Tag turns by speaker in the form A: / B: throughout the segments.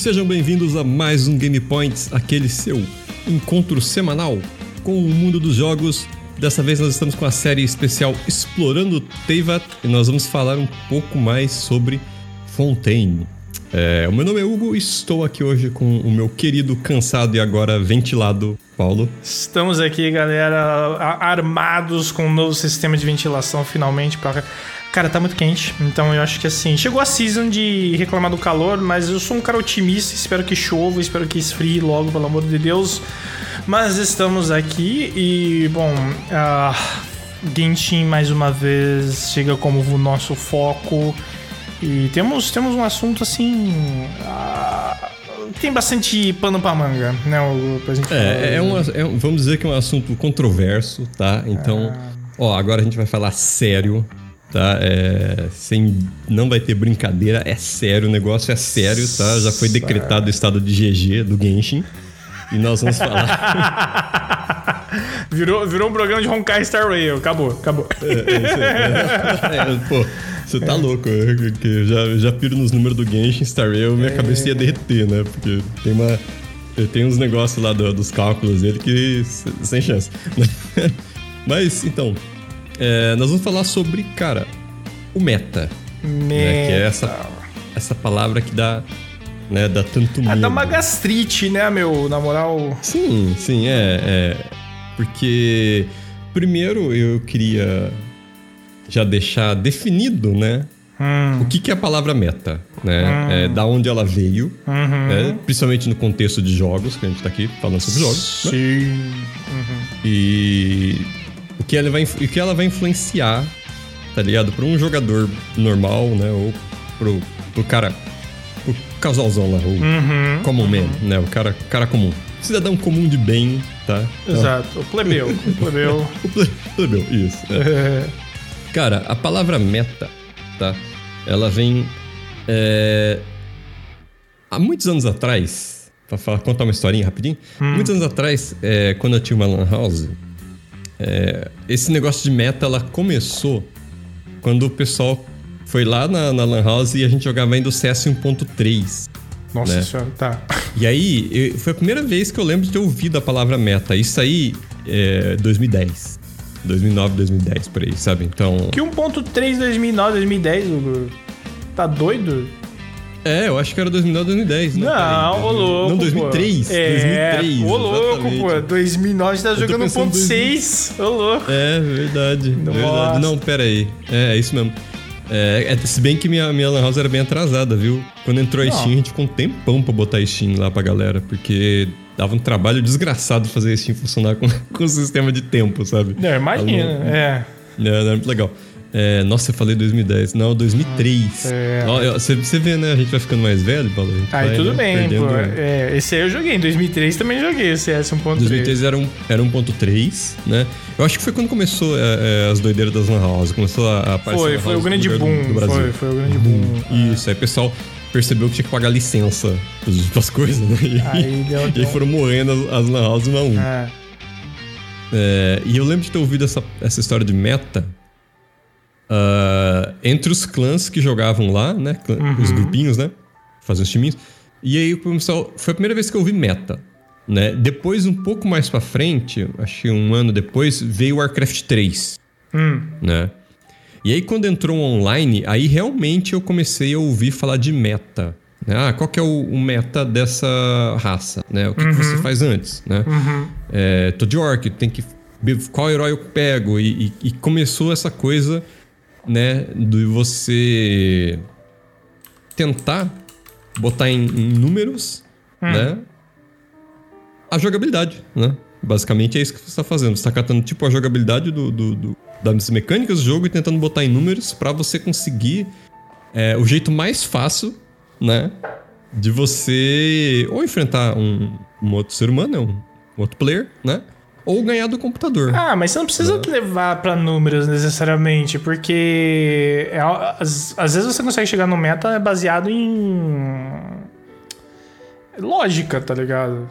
A: sejam bem-vindos a mais um Game Points, aquele seu encontro semanal com o mundo dos jogos. Dessa vez nós estamos com a série especial Explorando Teyvat e nós vamos falar um pouco mais sobre Fontaine. É, o meu nome é Hugo e estou aqui hoje com o meu querido, cansado e agora ventilado Paulo.
B: Estamos aqui, galera, armados com um novo sistema de ventilação finalmente para Cara, tá muito quente, então eu acho que assim, chegou a season de reclamar do calor, mas eu sou um cara otimista, espero que chova, espero que esfrie logo, pelo amor de Deus. Mas estamos aqui e, bom, uh, Genshin mais uma vez chega como o nosso foco e temos, temos um assunto assim. Uh, tem bastante pano pra manga, né? O,
A: pra gente é, é, um, é um, vamos dizer que é um assunto controverso, tá? Então, ah. ó, agora a gente vai falar sério tá? É, sem, não vai ter brincadeira, é sério, o negócio é sério, tá? Já foi decretado o estado de GG do Genshin. E nós vamos falar.
B: virou, virou um programa de Honkai Star Rail. Acabou, acabou. É,
A: é, é, pô, você tá louco. Eu, eu já, já piro nos números do Genshin Star Rail, minha cabeça ia derreter, né? Porque tem uma. Tem uns negócios lá do, dos cálculos dele que. sem chance. Mas, então, é, nós vamos falar sobre, cara, o meta.
B: Meta. Né,
A: que é essa, essa palavra que dá, né, dá tanto medo.
B: É, dá uma gastrite, né, meu? Na moral.
A: Sim, sim, é, é. Porque, primeiro, eu queria já deixar definido, né? Hum. O que, que é a palavra meta, né? Hum. É, da onde ela veio, uhum. né? principalmente no contexto de jogos, que a gente tá aqui falando sobre jogos.
B: Né? Sim.
A: Né? Uhum. E o que ela vai, o que ela vai influenciar, tá ligado? Pra um jogador normal, né? Ou pro, pro cara. Pro casalzão lá, o uhum, common uhum. man, né? O cara, cara comum. Cidadão comum de bem, tá?
B: Exato. O plebeu. O plebeu.
A: o plebeu, isso. É. cara, a palavra meta, tá? Ela vem. É... Há muitos anos atrás, pra falar, contar uma historinha rapidinho. Hum. Muitos anos atrás, é, quando eu tinha uma Lan House, é, esse negócio de meta, ela começou quando o pessoal foi lá na, na Lan House e a gente jogava ainda o CS 1.3.
B: Nossa né? senhora, tá.
A: E aí, eu, foi a primeira vez que eu lembro de ter ouvido a palavra meta. Isso aí, é 2010. 2009, 2010, por aí, sabe? Então...
B: Que 1.3 2009, 2010, Tá doido?
A: É, eu acho que era 2009, 2010.
B: Não, não ô louco.
A: Não, 2003. Pô. É, 2003.
B: Ô louco, pô. 2009 você tá jogando 1.6. Ô louco.
A: É, verdade. Nossa. Verdade. Não, pera aí. É, é isso mesmo. É, é, se bem que minha, minha Lan House era bem atrasada, viu? Quando entrou a Steam, a gente ficou um tempão pra botar a Steam lá pra galera, porque dava um trabalho desgraçado fazer a Steam funcionar com, com o sistema de tempo, sabe?
B: Não, imagina, é.
A: É, era muito legal. É, nossa, eu falei 2010. Não, 2003. É. Você, você vê, né? A gente vai ficando mais velho, Paulo.
B: Aí tudo né, bem, pô. É, esse aí eu joguei. Em 2003 também joguei esse CS 1.3.
A: 2003 era, um, era 1.3, né? Eu acho que foi quando começou é, é as doideiras das Lan House. Começou a, a
B: Foi, foi o grande boom. Do, Brasil. Foi, foi o grande boom.
A: boom. Isso, aí o pessoal percebeu que tinha que pagar licença para as coisas, né? E aí, deu, e aí foram morrendo as, as Lan House uma a um. É. É, e eu lembro de ter ouvido essa, essa história de meta Uh, entre os clãs que jogavam lá, né? Uhum. Os grupinhos, né? Faziam os timinhos. E aí, pessoal, foi a primeira vez que eu ouvi meta. Né? Depois, um pouco mais pra frente, acho que um ano depois, veio Warcraft 3. Hum. Né? E aí, quando entrou online, aí realmente eu comecei a ouvir falar de meta. Né? Ah, qual que é o, o meta dessa raça? Né? O que, uhum. que você faz antes? Né? Uhum. É, tô de orc, tem que... Qual herói eu pego? E, e, e começou essa coisa né, de você tentar botar em, em números, hum. né, a jogabilidade, né? Basicamente é isso que você está fazendo. Você está catando tipo a jogabilidade do, do, do, das mecânicas do jogo e tentando botar em números para você conseguir é, o jeito mais fácil, né? De você ou enfrentar um, um outro ser humano, né, um outro player, né? Ou ganhar do computador.
B: Ah, mas você não precisa é. levar para números necessariamente, porque é, às, às, vezes você consegue chegar no meta baseado em lógica, tá ligado?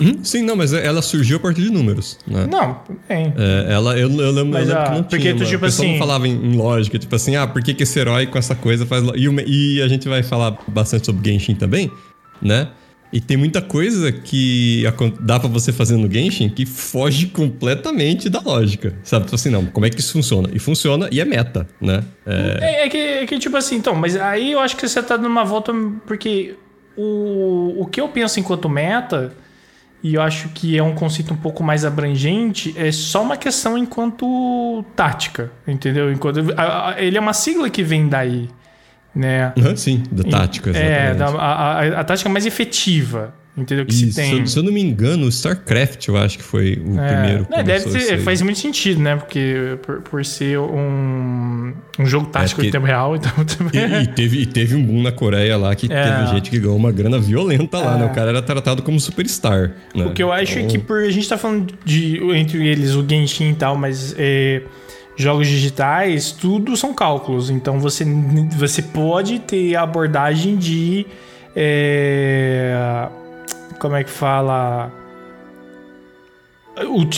A: Hum, sim, não, mas ela surgiu a partir de números. Né?
B: Não, bem.
A: É, ela, eu, eu lembro,
B: Mas,
A: eu lembro
B: ah,
A: que não
B: porque
A: tinha.
B: tu, tipo
A: o pessoal
B: assim-
A: não falava em, em lógica, tipo assim, ah, por que, que esse herói com essa coisa faz. E, e a gente vai falar bastante sobre Genshin também, né? E tem muita coisa que dá pra você fazer no Genshin que foge completamente da lógica. Sabe? Tipo assim, não, como é que isso funciona? E funciona e é meta, né? É,
B: É, é que, é que, tipo assim, então, mas aí eu acho que você tá dando uma volta, porque o, o que eu penso enquanto meta, e eu acho que é um conceito um pouco mais abrangente, é só uma questão enquanto tática, entendeu? Enquanto, a- a- ele é uma sigla que vem daí, né?
A: aham, sim, da tática,
B: É, da, a, a, a tática mais efetiva, entendeu? Que se tem.
A: se, eu não me engano, o StarCraft eu acho que foi o
B: É,
A: primeiro.
B: né, deve ter, faz muito sentido, né? Porque por, por ser um, um jogo tático
A: porque-
B: em tempo real, então
A: E, e teve, e teve um boom na Coreia lá que
B: É.
A: teve gente que ganhou uma grana violenta lá,
B: É.
A: né? O cara era tratado como superstar. Né?
B: O que eu acho é que
A: Então,
B: por a gente tá falando de entre eles o Genshin e tal, mas é, jogos digitais, tudo são cálculos. Então você, você pode ter a abordagem de. é, como é que fala?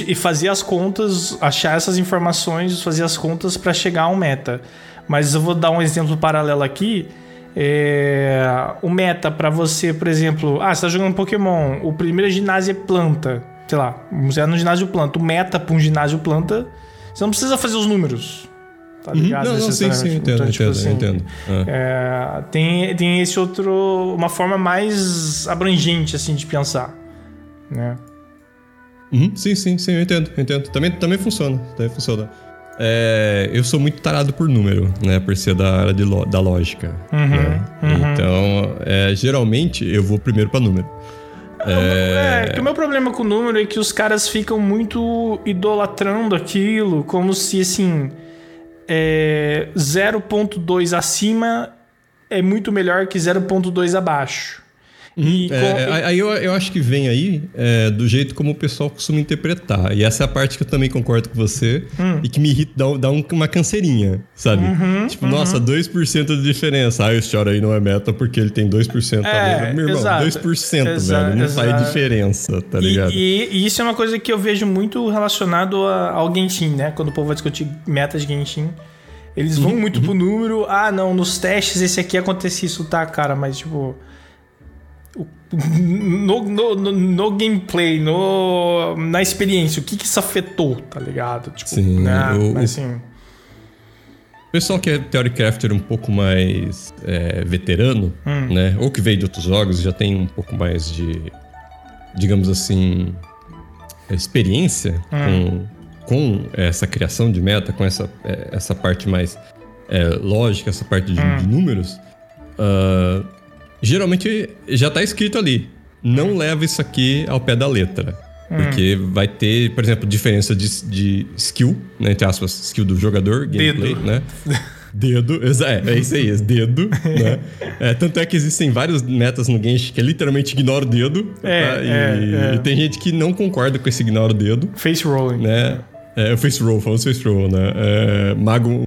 B: E fazer as contas, achar essas informações, fazer as contas para chegar a um meta. Mas eu vou dar um exemplo paralelo aqui. É, o meta para você, por exemplo, ah, você tá jogando Pokémon, o primeiro ginásio é planta, sei lá, você é no ginásio planta. O meta para um ginásio planta, você não precisa fazer os números. Tá
A: Uhum.
B: ligado?
A: Não, não, sim, sim, entendo,
B: Então, tipo
A: entendo,
B: assim,
A: entendo. É.
B: é, tem, tem esse outro. Uma forma mais abrangente, assim, de pensar. Né?
A: Uhum, sim, sim, sim, eu entendo, eu entendo. Também, também funciona, também funciona. É, eu sou muito tarado por número, né? Por ser da área de lo- da lógica.
B: Uhum,
A: né? Então, é, geralmente, eu vou primeiro pra número.
B: É, que o meu problema com o número é que os caras ficam muito idolatrando aquilo, como se assim. É, 0.2 acima é muito melhor que 0.2 abaixo. E com-
A: É, aí eu, eu acho que vem aí é, do jeito como o pessoal costuma interpretar. E essa é a parte que eu também concordo com você
B: Hum.
A: e que me irrita, dá, dá um- uma canseirinha, sabe?
B: Uhum,
A: tipo, nossa, 2% de diferença. Ah, esse hora aí não é meta porque ele tem 2%
B: É,
A: a. Meu irmão,
B: exato.
A: 2%,
B: Exa-
A: velho. Não faz
B: exato.
A: diferença, tá
B: E,
A: ligado?
B: e- e isso é uma coisa que eu vejo muito relacionado a- ao Genshin, né? Quando o povo vai discutir metas de Genshin. Eles
A: Uhum,
B: vão muito pro número. Ah, não, nos testes esse aqui acontece isso, tá, cara? Mas, tipo. No, no, no- no gameplay, no, na experiência, o que que isso afetou, tá ligado? Tipo,
A: Sim,
B: né?
A: o-
B: Mas assim.
A: O pessoal que é Theory Crafter um pouco mais é, veterano,
B: Hum.
A: né? Ou que veio de outros jogos, já tem um pouco mais de, digamos assim, experiência
B: Hum.
A: com, com essa criação de meta, com essa, é, essa parte mais é, lógica, essa parte de,
B: Hum.
A: de números. ah, geralmente já tá escrito ali. Não leva isso aqui ao pé da letra. Porque vai ter, por exemplo, diferença de, de skill, né, entre aspas, skill do jogador, gameplay,
B: Dedo.
A: né? Dedo, é, é isso aí, é dedo, né? É, tanto é que existem vários metas no Genshin que é literalmente ignora o dedo.
B: É,
A: tá? e,
B: é, é.
A: e tem gente que não concorda com esse ignora o dedo,
B: Face rolling.
A: né? É, o face roll, falando face roll, né? É, mago,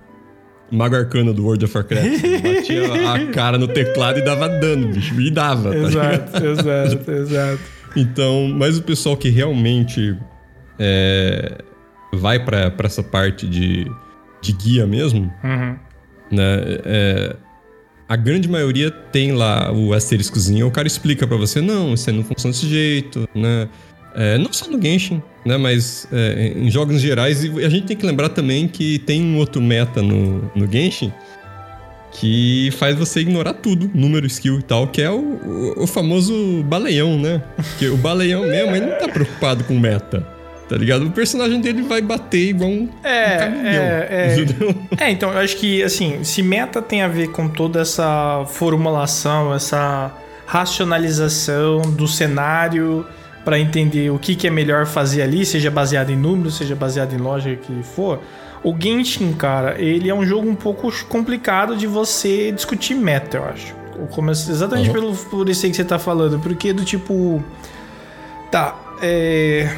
A: mago arcano do World of Warcraft. Batia a cara no teclado e dava dano, bicho. E dava, tá ligado?
B: Exato, exato, exato.
A: Então, mas o pessoal que realmente é, vai pra pra essa parte de, de guia mesmo,
B: Uhum.
A: né? é, a grande maioria tem lá o asteriscozinho, o cara explica pra você, não, isso aí não funciona desse jeito, né? É, não só no Genshin, né? Mas é, em jogos gerais. E a gente tem que lembrar também que tem um outro meta no, no Genshin que faz você ignorar tudo, número, skill e tal, que é o, o, o famoso baleião, né? Que o baleião mesmo, ele não tá preocupado com meta. Tá ligado? O personagem dele vai bater igual um,
B: É,
A: um caminhão.
B: é, é. É, então, eu acho que, assim, se meta tem a ver com toda essa formulação, essa racionalização do cenário para entender o que, que é melhor fazer ali, seja baseado em números, seja baseado em lógica que for. O Genshin, cara, ele é um jogo um pouco complicado de você discutir meta, eu acho. Exatamente
A: Uhum.
B: pelo, por isso aí que você tá falando, porque do tipo. Tá, é.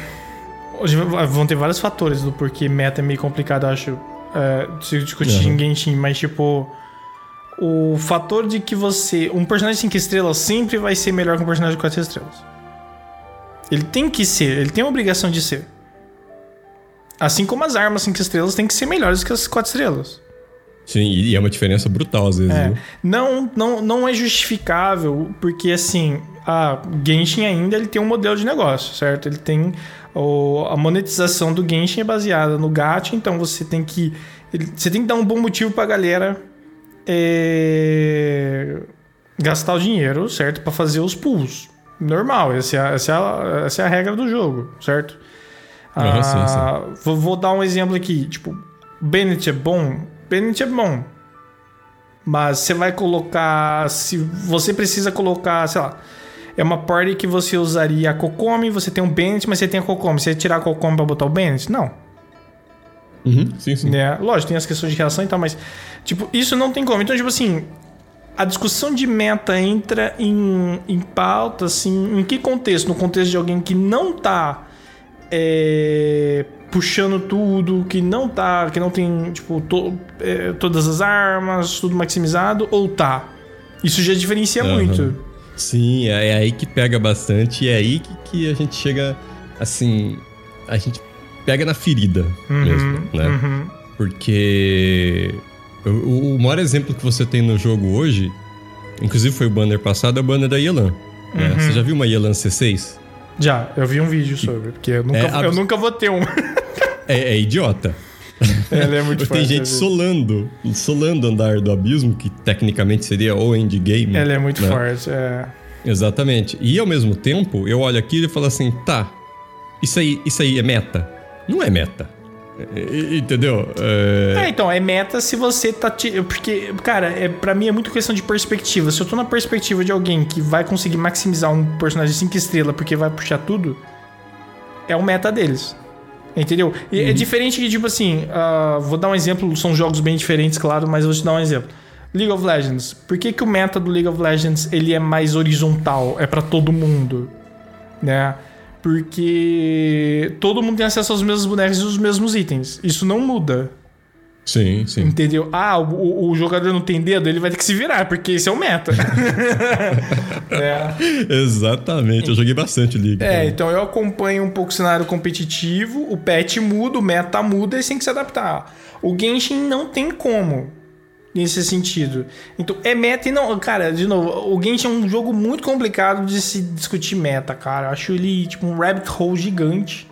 B: Hoje vão ter vários fatores do porquê meta é meio complicado, eu acho, é, de se discutir
A: Uhum.
B: em Genshin, mas tipo. O fator de que você. Um personagem 5 estrelas sempre vai ser melhor que um personagem de 4 estrelas. Ele tem que ser, ele tem a obrigação de ser. Assim como as armas 5 estrelas têm que ser melhores que as 4 estrelas.
A: Sim, e é uma diferença brutal às vezes.
B: É, não, não, não é justificável, porque assim, a Genshin ainda ele tem um modelo de negócio, certo? Ele tem o, a monetização do Genshin é baseada no gacha, então você tem que ele- você tem que dar um bom motivo pra galera é, gastar o dinheiro, certo? Pra fazer os pulls. Normal, essa é, a, essa, é a, essa é a regra do jogo, certo?
A: Aham, sim,
B: Ah, Vou, vou dar um exemplo aqui. Tipo, Bennett é bom? Bennett é bom. Mas você vai colocar. Se você precisa colocar, sei lá. É uma party que você usaria a Kokomi, você tem um Bennett, mas você tem a Kokomi. Você ia tirar a Kokomi pra botar o Bennett? Não.
A: Uhum, sim, sim.
B: Né? Lógico, tem as questões de reação e tal, mas. Tipo, isso não tem como. Então, tipo assim. A discussão de meta entra em, em pauta, assim. Em que contexto? No contexto de alguém que não tá. é, puxando tudo, que não tá. Que não tem, tipo, to- é, todas as armas, tudo maximizado, ou tá? Isso já diferencia
A: Aham.
B: muito.
A: Sim, é, é aí que pega bastante e é aí que, que a gente chega, assim, a gente pega na ferida mesmo, né?
B: Uhum.
A: Porque o, o- maior exemplo que você tem no jogo hoje, inclusive foi o banner passado, é o banner da Yelan. né?
B: Uhum.
A: Você já viu uma Yelan C6?
B: Já, eu vi um vídeo sobre, porque eu nunca,
A: É
B: eu nunca vou ter um.
A: É, é idiota.
B: Ela é muito
A: Tem gente solando, solando andar do abismo, que tecnicamente seria o endgame.
B: Ela é muito
A: né?
B: forte, é.
A: Exatamente. E ao mesmo tempo, eu olho aquilo e falo assim, tá, isso aí, isso aí é meta? Não é meta. É, é, Entendeu? É,
B: É, então, é meta se você tá. ti- Porque, cara, é, pra mim é muito questão de perspectiva. Se eu tô na perspectiva de alguém que vai conseguir maximizar um personagem 5 estrelas porque vai puxar tudo, é o meta deles. Entendeu? E é diferente que, tipo assim, ah, vou dar um exemplo, são jogos bem diferentes, claro, mas eu vou te dar um exemplo. League of Legends. Por que, que o meta do League of Legends ele é mais horizontal? É pra todo mundo, né? Porque todo mundo tem acesso aos mesmos bonecos e os mesmos itens. Isso não muda.
A: Sim, sim.
B: Entendeu? Ah, o, o- jogador não tem dedo, ele vai ter que se virar, porque esse é o meta. é.
A: Exatamente. Eu joguei bastante League.
B: É, então eu acompanho um pouco o cenário competitivo, o patch muda, o meta muda e tem que se adaptar. O Genshin não tem como nesse sentido. Então é meta e não. Cara, de novo, o Genshin é um jogo muito complicado de se discutir meta, cara. Eu acho ele tipo um rabbit hole gigante.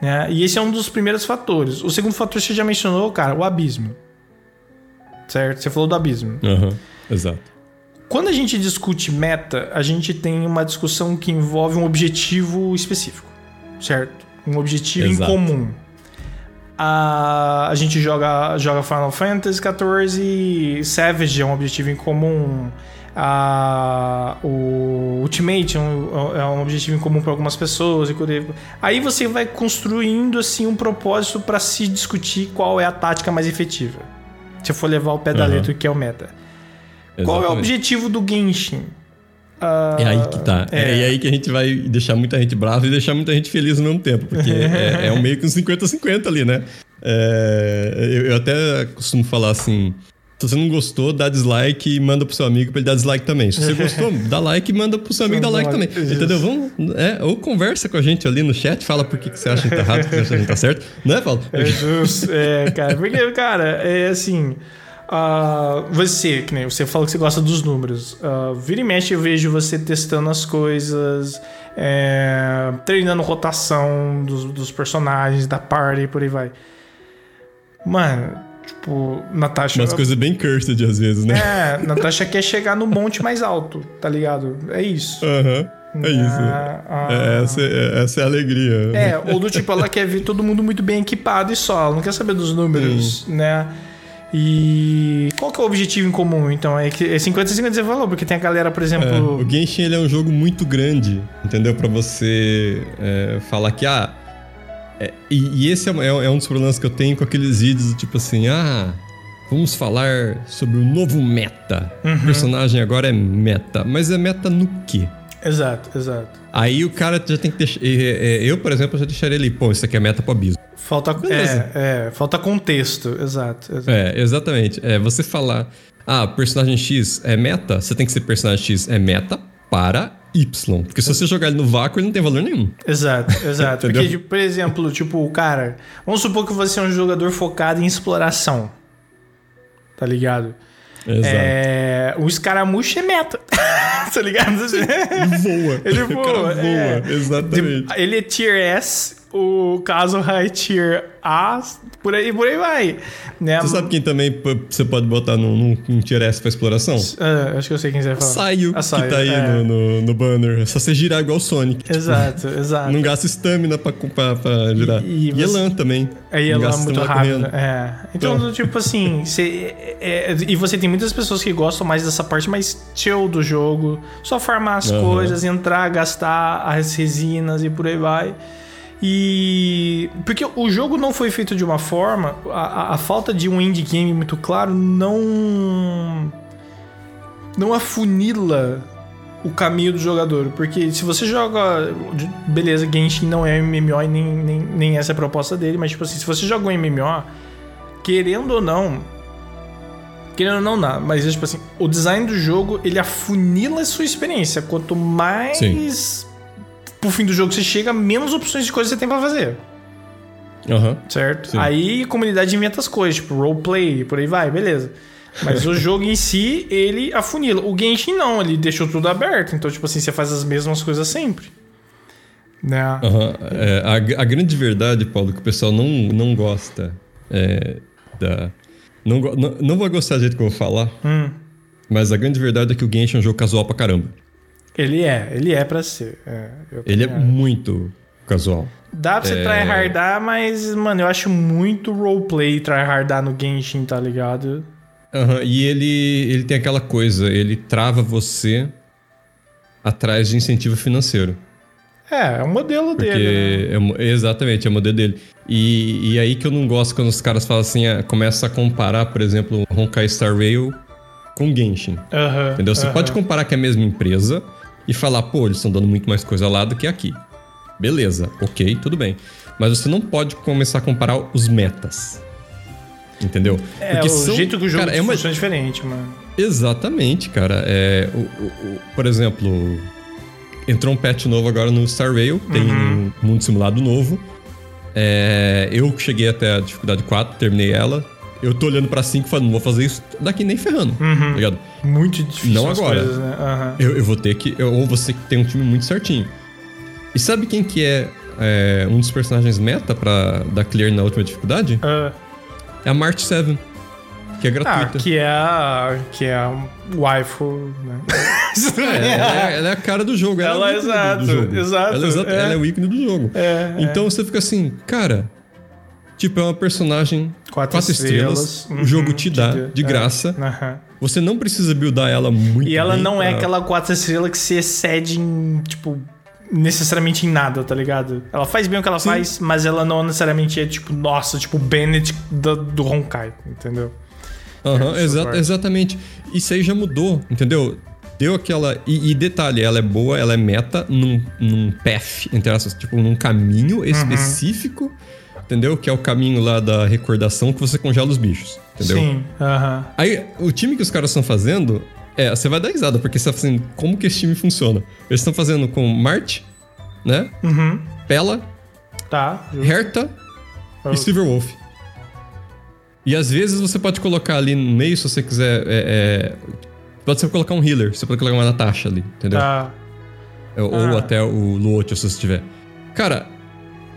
B: Né? E esse é um dos primeiros fatores. O segundo fator você já mencionou, cara, o abismo. Certo? Você falou do abismo.
A: Aham, Exato.
B: Quando a gente discute meta, a gente tem uma discussão que envolve um objetivo específico, certo? Um objetivo
A: Exato.
B: em comum. A, a gente joga, joga Final Fantasy XIV, Savage é um objetivo em comum. A, o Ultimate é um, é um objetivo em comum para algumas pessoas. aí- você vai construindo assim um propósito para se discutir qual é a tática mais efetiva. Se for levar o pé da letra, que é o meta. Qual é o
A: Exatamente.
B: objetivo do Genshin? Ah,
A: É aí que tá. É.
B: é.
A: é aí que a gente vai deixar muita gente brava e deixar muita gente feliz ao mesmo tempo. Porque é, é um meio que um 50-50 ali, né? É, eu, eu até costumo falar assim. Se você não gostou, dá dislike e manda pro seu amigo pra ele dar dislike também. Se você gostou, dá like e manda pro seu amigo dar like também.
B: Isso.
A: Entendeu? Vamos, é, ou conversa com a gente ali no chat, fala por que, que você acha que tá errado, por que você acha que tá certo. Não é, Paulo?
B: É justo, é, cara. Porque, cara, é assim. Ah, você, que nem você falou que você gosta dos números. ah, vira e mexe, eu vejo você testando as coisas, é, treinando rotação dos, dos personagens, da party, por aí vai. Mano, tipo, Natasha.
A: Umas coisas bem cursed às vezes, né?
B: É, Natasha quer chegar no monte mais alto, tá ligado? É isso.
A: Aham. É isso.
B: Ah.
A: É, essa, é, essa é a alegria.
B: É, ou do tipo, ela quer ver todo mundo muito bem equipado e só, ela não quer saber dos números, né? E qual que é o objetivo em comum, então? É que é 50-50 você falou, porque tem a galera, por
A: É,
B: exemplo.
A: o Genshin ele é um jogo muito grande, entendeu? Pra você é, falar que, ah. é, e, e esse é, é- é um dos problemas que eu tenho com aqueles vídeos do tipo assim, ah. Vamos falar sobre o novo meta.
B: Uhum.
A: O personagem agora é meta. Mas é meta no quê?
B: Exato, exato.
A: Aí o cara já tem que deixar. é, é, Eu, por exemplo, já deixaria ali, pô, isso aqui é meta pro abismo.
B: Falta,
A: Beleza.
B: é, é, falta contexto, exato. exato.
A: É, exatamente. É, você falar, ah, personagem X é meta, você tem que ser personagem X é meta para Y. Porque se você jogar ele no vácuo, ele não tem valor nenhum.
B: Exato, exato. porque, tipo, por exemplo, tipo, cara, vamos supor que você é um jogador focado em exploração. Tá ligado?
A: Exato.
B: É, o escaramucho é meta. tá ligado?
A: Ele voa.
B: Ele voa.
A: voa.
B: É.
A: Exatamente.
B: Ele é tier S, o caso High Tier A, por aí, por aí vai. Né?
A: Você sabe quem também você pode botar num, num, num tier S pra exploração?
B: Ah, acho que eu sei quem você vai falar.
A: Saio, que tá aí
B: é.
A: no, no, no banner. É só você girar igual o Sonic. Tipo,
B: Exato, exato.
A: Não gasta estamina pra, pra, pra girar.
B: E-
A: E,
B: você-
A: Elan também.
B: É
A: gasta
B: muito
A: correndo.
B: É. Então,
A: Então.
B: tipo assim, você, é- é- e você tem muitas pessoas que gostam mais dessa parte mais chill do jogo. Só farmar as
A: Aham.
B: coisas, entrar, gastar as resinas e por aí vai. E. Porque o jogo não foi feito de uma forma. A, a- a falta de um indie game muito claro não. Não afunila o caminho do jogador. Porque se você joga. Beleza, Genshin não é MMO e nem, nem, nem essa é a proposta dele, mas tipo assim, se você joga um MMO, querendo ou não. Querendo ou não, não, mas tipo assim, o design do jogo ele afunila a sua experiência. Quanto mais
A: Sim.
B: Pro fim do jogo você chega, menos opções de coisas você tem pra fazer.
A: Aham.
B: Certo?
A: Sim.
B: Aí a comunidade inventa as coisas, tipo roleplay por aí vai, beleza. Mas o jogo em si, ele afunila. O Genshin não, ele deixou tudo aberto. Então, tipo assim, você faz as mesmas coisas sempre. Né?
A: Aham. É, a, a grande verdade, Paulo, que o pessoal não, não gosta é, da. Não, não, não vai gostar do jeito que eu vou falar,
B: Hum.
A: mas a grande verdade é que o Genshin é um jogo casual pra caramba.
B: Ele é, ele é pra ser. É,
A: Ele é
B: acho.
A: muito casual.
B: Dá pra você
A: é-
B: tryhardar, mas, mano, eu acho muito roleplay tryhardar no Genshin, tá ligado?
A: Aham, E ele, ele tem aquela coisa, ele trava você atrás de incentivo financeiro.
B: É, é o modelo
A: Porque
B: dele. Né?
A: é exatamente, é o modelo dele. E, e aí que eu não gosto quando os caras falam assim, ah, começa a comparar, por exemplo, Honkai Star Rail com Genshin.
B: Aham,
A: Entendeu? Você
B: aham.
A: pode comparar que é a mesma empresa e falar, pô, eles estão dando muito mais coisa lá do que aqui. Beleza, ok, tudo bem. Mas você não pode começar a comparar os metas. Entendeu?
B: É, o
A: são-
B: jeito que o jogo
A: cara, é uma,
B: funciona é diferente, mano.
A: Exatamente, cara. É, o, o- o- por exemplo, entrou um patch novo agora no Star Rail, tem
B: Uhum.
A: um mundo simulado novo. É, eu cheguei até a dificuldade 4, terminei ela. Eu tô olhando pra 5 e falando, não vou fazer isso daqui nem ferrando,
B: Uhum.
A: tá ligado?
B: Muito difícil
A: Não agora.
B: coisas, né? Aham.
A: Eu, eu vou ter que. eu- ou você que tem um time muito certinho. E sabe quem que é, é, um dos personagens meta pra dar clear na última dificuldade?
B: Ah,
A: É a March 7, que é
B: ah,
A: gratuita.
B: que é a. Que é a waifu, né?
A: É, ela, é, ela é a cara do jogo. Ela,
B: Ela
A: é o ícone
B: exato,
A: do jogo.
B: exato,
A: Ela, é exa-
B: é.
A: ela é o ícone do jogo.
B: É,
A: Então você fica assim, cara. Tipo, é uma personagem
B: Quatro
A: quatro, estrelas.
B: estrelas.
A: O jogo
B: Uhum,
A: te dá de
B: é.
A: graça.
B: Aham.
A: Você não precisa buildar ela muito
B: E ela
A: bem
B: não é
A: pra-
B: aquela quatro estrelas que se excede em, tipo, necessariamente em nada, tá ligado? Ela faz bem o que ela
A: Sim.
B: faz, mas ela não necessariamente é, tipo, nossa, tipo, Bennett do, do Honkai, entendeu?
A: Aham,
B: É,
A: exa-
B: parte.
A: exatamente. Isso aí já mudou, entendeu? Deu aquela. E, e detalhe, ela é boa, ela é meta num, num path, entre aspas, tipo, num
B: Uhum.
A: caminho específico, entendeu? Que é o caminho lá da recordação que você congela os bichos, entendeu?
B: Sim, aham.
A: Aí, o time que os caras estão fazendo, é, você vai dar risada, porque você tá fazendo como que esse time funciona. Eles estão fazendo com Mart, né?
B: Uhum.
A: Pela,
B: Tá. justo.
A: Herta
B: Oh.
A: e Silverwolf. E às vezes você pode colocar ali no meio, se você quiser. é, é, pode ser colocar um healer, você pode colocar uma Natasha ali, entendeu?
B: Tá.
A: É, Ou
B: Ah.
A: até o Luotio, se você tiver. Cara,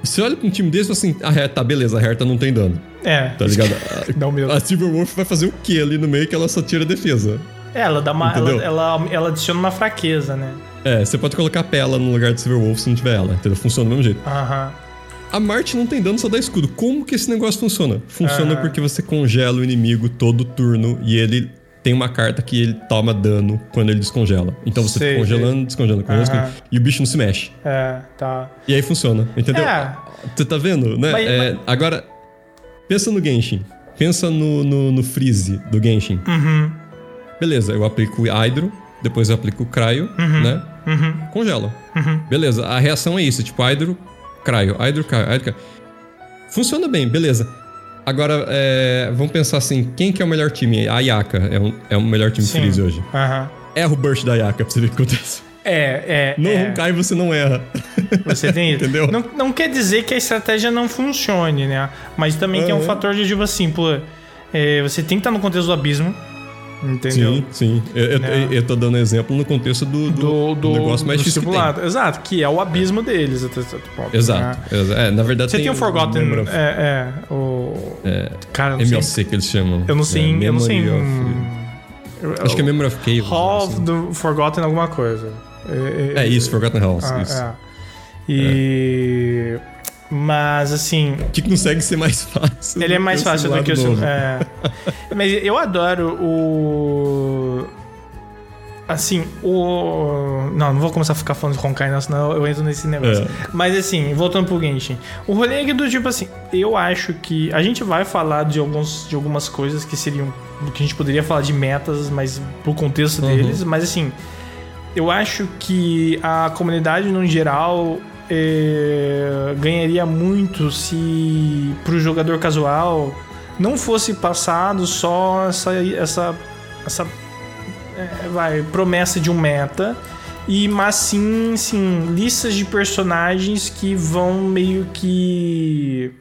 A: você olha pra um time desse e fala assim: ah, é, tá, beleza, a Herta não tem dano,
B: É.
A: tá ligado?
B: Não mesmo.
A: A Silverwolf vai fazer o quê ali no meio que ela só tira defesa?
B: É, ela dá uma. Ela, ela, ela adiciona uma fraqueza, né?
A: É, você pode colocar a Pela no lugar de Silverwolf se não tiver ela, entendeu? Funciona do mesmo jeito.
B: Aham.
A: A Marte não tem dano, só dá escudo. Como que esse negócio funciona? Funciona
B: Aham.
A: porque você congela o inimigo todo turno e ele tem uma carta que ele toma dano quando ele descongela. Então você
B: Sei,
A: fica congelando, descongelando, congelando,
B: Aham.
A: descongelando, e o bicho não se mexe.
B: É, tá.
A: E aí funciona, entendeu?
B: É.
A: Você tá vendo, né?
B: Mas-
A: É, Agora, pensa no Genshin. Pensa no, no, no freeze do Genshin.
B: Uhum.
A: Beleza, eu aplico o Hydro, depois eu aplico o Cryo, né?
B: Uhum.
A: Congela.
B: Uhum.
A: Beleza, a reação é isso, tipo Hydro, Cryo, Hydro, Cryo, Hydro, Cryo. Funciona bem, beleza. Agora, é, vamos pensar assim, quem que é o melhor time? A Yaka é, um, é o melhor time
B: Sim.
A: freeze hoje.
B: Aham.
A: Erra o burst da Yaka pra você ver o que acontece.
B: É, é.
A: No
B: é.
A: Honkai você não erra.
B: Você tem isso.
A: Entendeu?
B: Não, não quer dizer que a estratégia não funcione, né? Mas também tem um
A: Uhum.
B: fator de, tipo assim, pô, é, você tem que estar no contexto do abismo. Entendeu?
A: Sim, sim. Eu,
B: Né?
A: eu tô dando exemplo no contexto do, do,
B: Do, do,
A: negócio mais
B: do
A: difícil que tem.
B: Exato, que é o abismo deles até certo ponto. né?
A: Exato. exa- É, na verdade
B: Você tem, o Forgotten.
A: Of-
B: É, é. O. Cara, eu não sei.
A: MLC que eles chamam.
B: Eu não sei.
A: É,
B: eu não sei.
A: Of- Acho que é Memory of Chaos.
B: Hall of
A: assim.
B: Forgotten alguma coisa. É,
A: É isso, Forgotten Halls.
B: Ah,
A: isso.
B: é. E. Mas assim,
A: Que consegue ser mais fácil.
B: ele é mais fácil do que o
A: novo.
B: É. Mas eu adoro o. Assim, o. Não, não vou começar a ficar falando de Honkai, não, senão eu entro nesse negócio.
A: É.
B: Mas assim, voltando pro Genshin. O rolê é do tipo assim, eu acho que. A gente vai falar de, alguns, de algumas coisas que seriam. Que a gente poderia falar de metas, mas pro contexto
A: Uhum.
B: deles. Mas assim, eu acho que a comunidade no geral é, ganharia muito se pro jogador casual não fosse passado só essa essa essa é, vai promessa de um meta e mas sim sim listas de personagens que vão meio que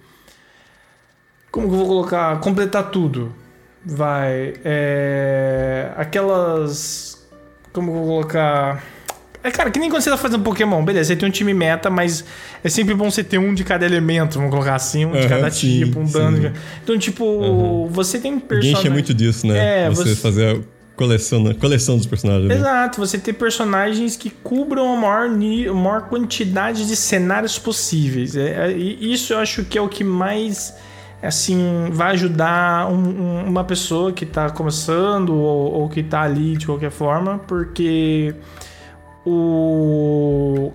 B: como que eu vou colocar completar tudo. Vai é, aquelas como que eu vou colocar é, cara, que nem quando você tá fazendo Pokémon, beleza, você tem um time meta, mas é sempre bom você ter um de cada elemento, vamos colocar assim, um de
A: Aham,
B: cada
A: sim,
B: tipo, um dano. de- Então, tipo, você tem personagens.
A: é muito disso, né?
B: É,
A: você,
B: você-
A: fazer a coleção, né? coleção dos personagens. né?
B: Exato, você ter personagens que cubram a maior, a maior quantidade de cenários possíveis. É, é, isso eu acho que é o que mais assim vai ajudar um- um- uma pessoa que tá começando ou, ou que tá ali de qualquer forma, porque o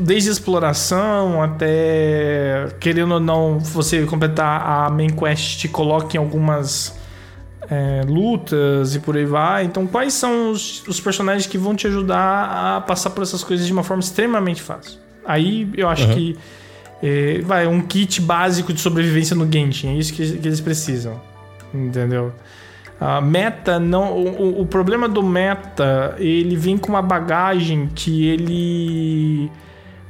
B: desde exploração até querendo ou não você completar a main quest te coloca em algumas é, lutas e por aí vai. Então, quais são os, os personagens que vão te ajudar a passar por essas coisas de uma forma extremamente fácil? Aí eu acho
A: Uhum.
B: que é, vai um kit básico de sobrevivência no Genshin, é isso que, que eles precisam, entendeu? A meta não, o, o- problema do meta ele vem com uma bagagem que ele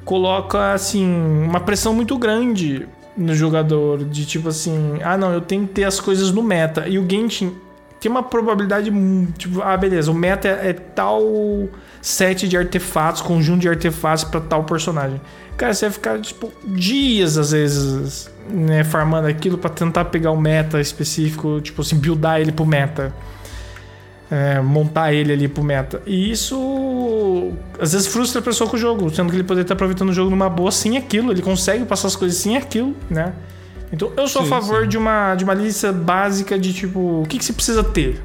B: coloca assim uma pressão muito grande no jogador de tipo assim, ah não, eu tenho que ter as coisas no meta. E o Genshin tem uma probabilidade tipo, ah beleza, o meta é, é tal set de artefatos, conjunto de artefatos pra tal personagem. Cara, você vai ficar tipo dias às vezes, né, farmando aquilo pra tentar pegar o meta específico, tipo assim, buildar ele pro meta. É, montar ele ali pro meta. E isso às vezes frustra a pessoa com o jogo, sendo que ele poderia estar aproveitando o jogo numa boa sem aquilo. Ele consegue passar as coisas sem aquilo, né? Então eu sou
A: Sim,
B: a favor
A: sim.
B: de uma, de uma lista básica de tipo, o que, que você precisa ter?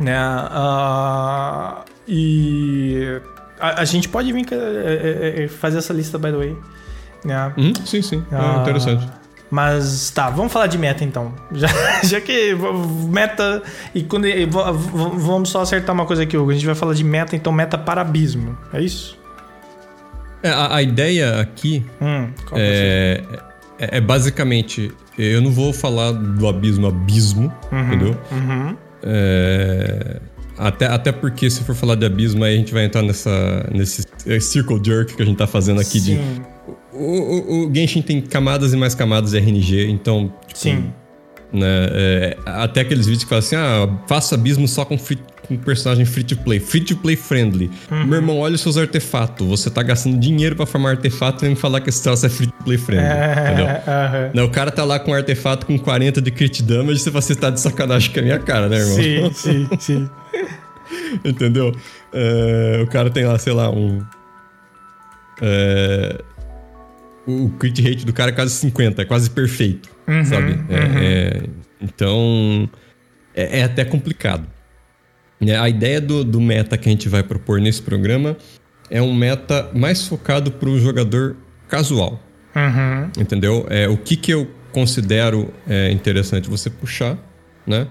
B: Né? Ah, e a, a gente pode vir é, é, é, fazer essa lista, by the way. Né?
A: Hum, sim, sim.
B: Ah,
A: É interessante.
B: Mas tá, vamos falar de meta então. Já, já que meta. E quando. e Vamos só acertar uma coisa aqui, Hugo. A gente vai falar de meta, então meta para abismo. É isso?
A: É, a, a ideia aqui
B: Hum, é?
A: é, é, é basicamente. Eu não vou falar do abismo, abismo, entendeu?
B: Uhum.
A: É, até, até porque se for falar de abismo, aí a gente vai entrar nessa, nesse é, circle jerk que a gente tá fazendo aqui de.
B: Sim,
A: O, o, o Genshin tem camadas e mais camadas de RNG, então. tipo,
B: sim.
A: né, é, até aqueles vídeos que falam assim: ah, faça abismo só com, free, com personagem free to play, free to play friendly.
B: Uhum.
A: Meu irmão, olha os seus artefatos. Você tá gastando dinheiro pra farmar artefato e me falar que esse troço é free to play friendly. Entendeu?
B: É.
A: Não, o cara tá lá com um artefato com 40 de crit damage e você fala, você tá de sacanagem com a minha cara, né, irmão?
B: Sim, sim, sim.
A: Entendeu? É, o cara tem lá, sei lá, um. é, o crit rate do cara é quase 50, é quase perfeito,
B: Uhum,
A: sabe? É,
B: uhum.
A: é, então, é, é até complicado. A ideia do, do meta que a gente vai propor nesse programa é um meta mais focado para o jogador casual.
B: Uhum.
A: Entendeu? É, o que, que eu considero é, interessante você puxar, né?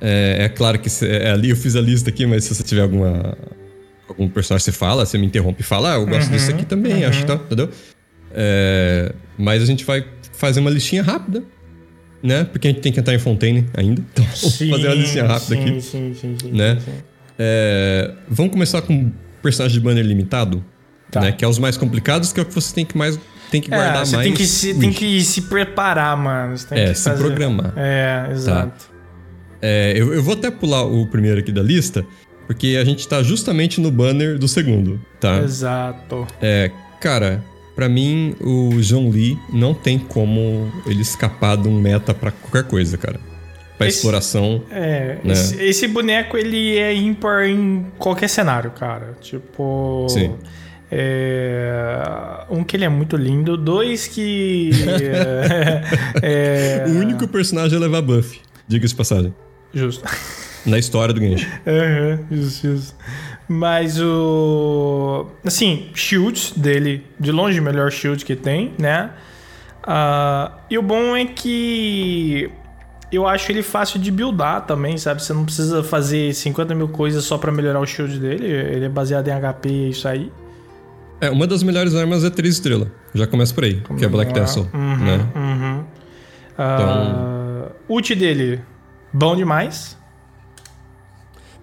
A: É, é claro que cê- é, ali eu fiz a lista aqui, mas se você tiver alguma algum personagem você fala, você me interrompe e fala, ah, eu gosto
B: Uhum,
A: disso aqui também, acho que tá, entendeu? É, mas a gente vai fazer uma listinha rápida, né? Porque a gente tem que entrar em Fontaine ainda. Então, vamos fazer uma listinha rápida
B: sim,
A: aqui
B: Sim, sim, sim.
A: né?
B: sim.
A: É, vamos começar com personagem de banner limitado,
B: Tá.
A: né? Que é os mais complicados, que é o que você tem que mais tem que guardar
B: É, você
A: mais.
B: tem que, se, tem que se preparar, mano. Você tem
A: É,
B: que
A: se
B: fazer-
A: programar.
B: É, exato.
A: É, eu, eu vou até pular o primeiro aqui da lista, porque a gente tá justamente no banner do segundo, tá?
B: Exato.
A: É, cara, pra mim o John Lee não tem como ele escapar de um meta pra qualquer coisa, cara. Pra
B: Esse-
A: exploração.
B: É,
A: Né?
B: esse, esse boneco ele é ímpar em qualquer cenário, cara. Tipo.
A: Sim.
B: é, um que ele é muito lindo, dois que. é, é,
A: O único personagem a levar buff, diga-se passagem,
B: Justo.
A: na história do Genshin.
B: Aham, isso, isso. Mas o. Assim, shield dele, de longe, o melhor shield que tem, né? Ah, e o bom é que. Eu acho ele fácil de buildar também, sabe? Você não precisa fazer 50 mil coisas só pra melhorar o shield dele. Ele é baseado em HP e isso aí.
A: É, uma das melhores armas é 3 estrelas. Já começa por aí, que é Black Tassel,
B: Uhum,
A: né?
B: uhum. Ah, ult dele, bom demais.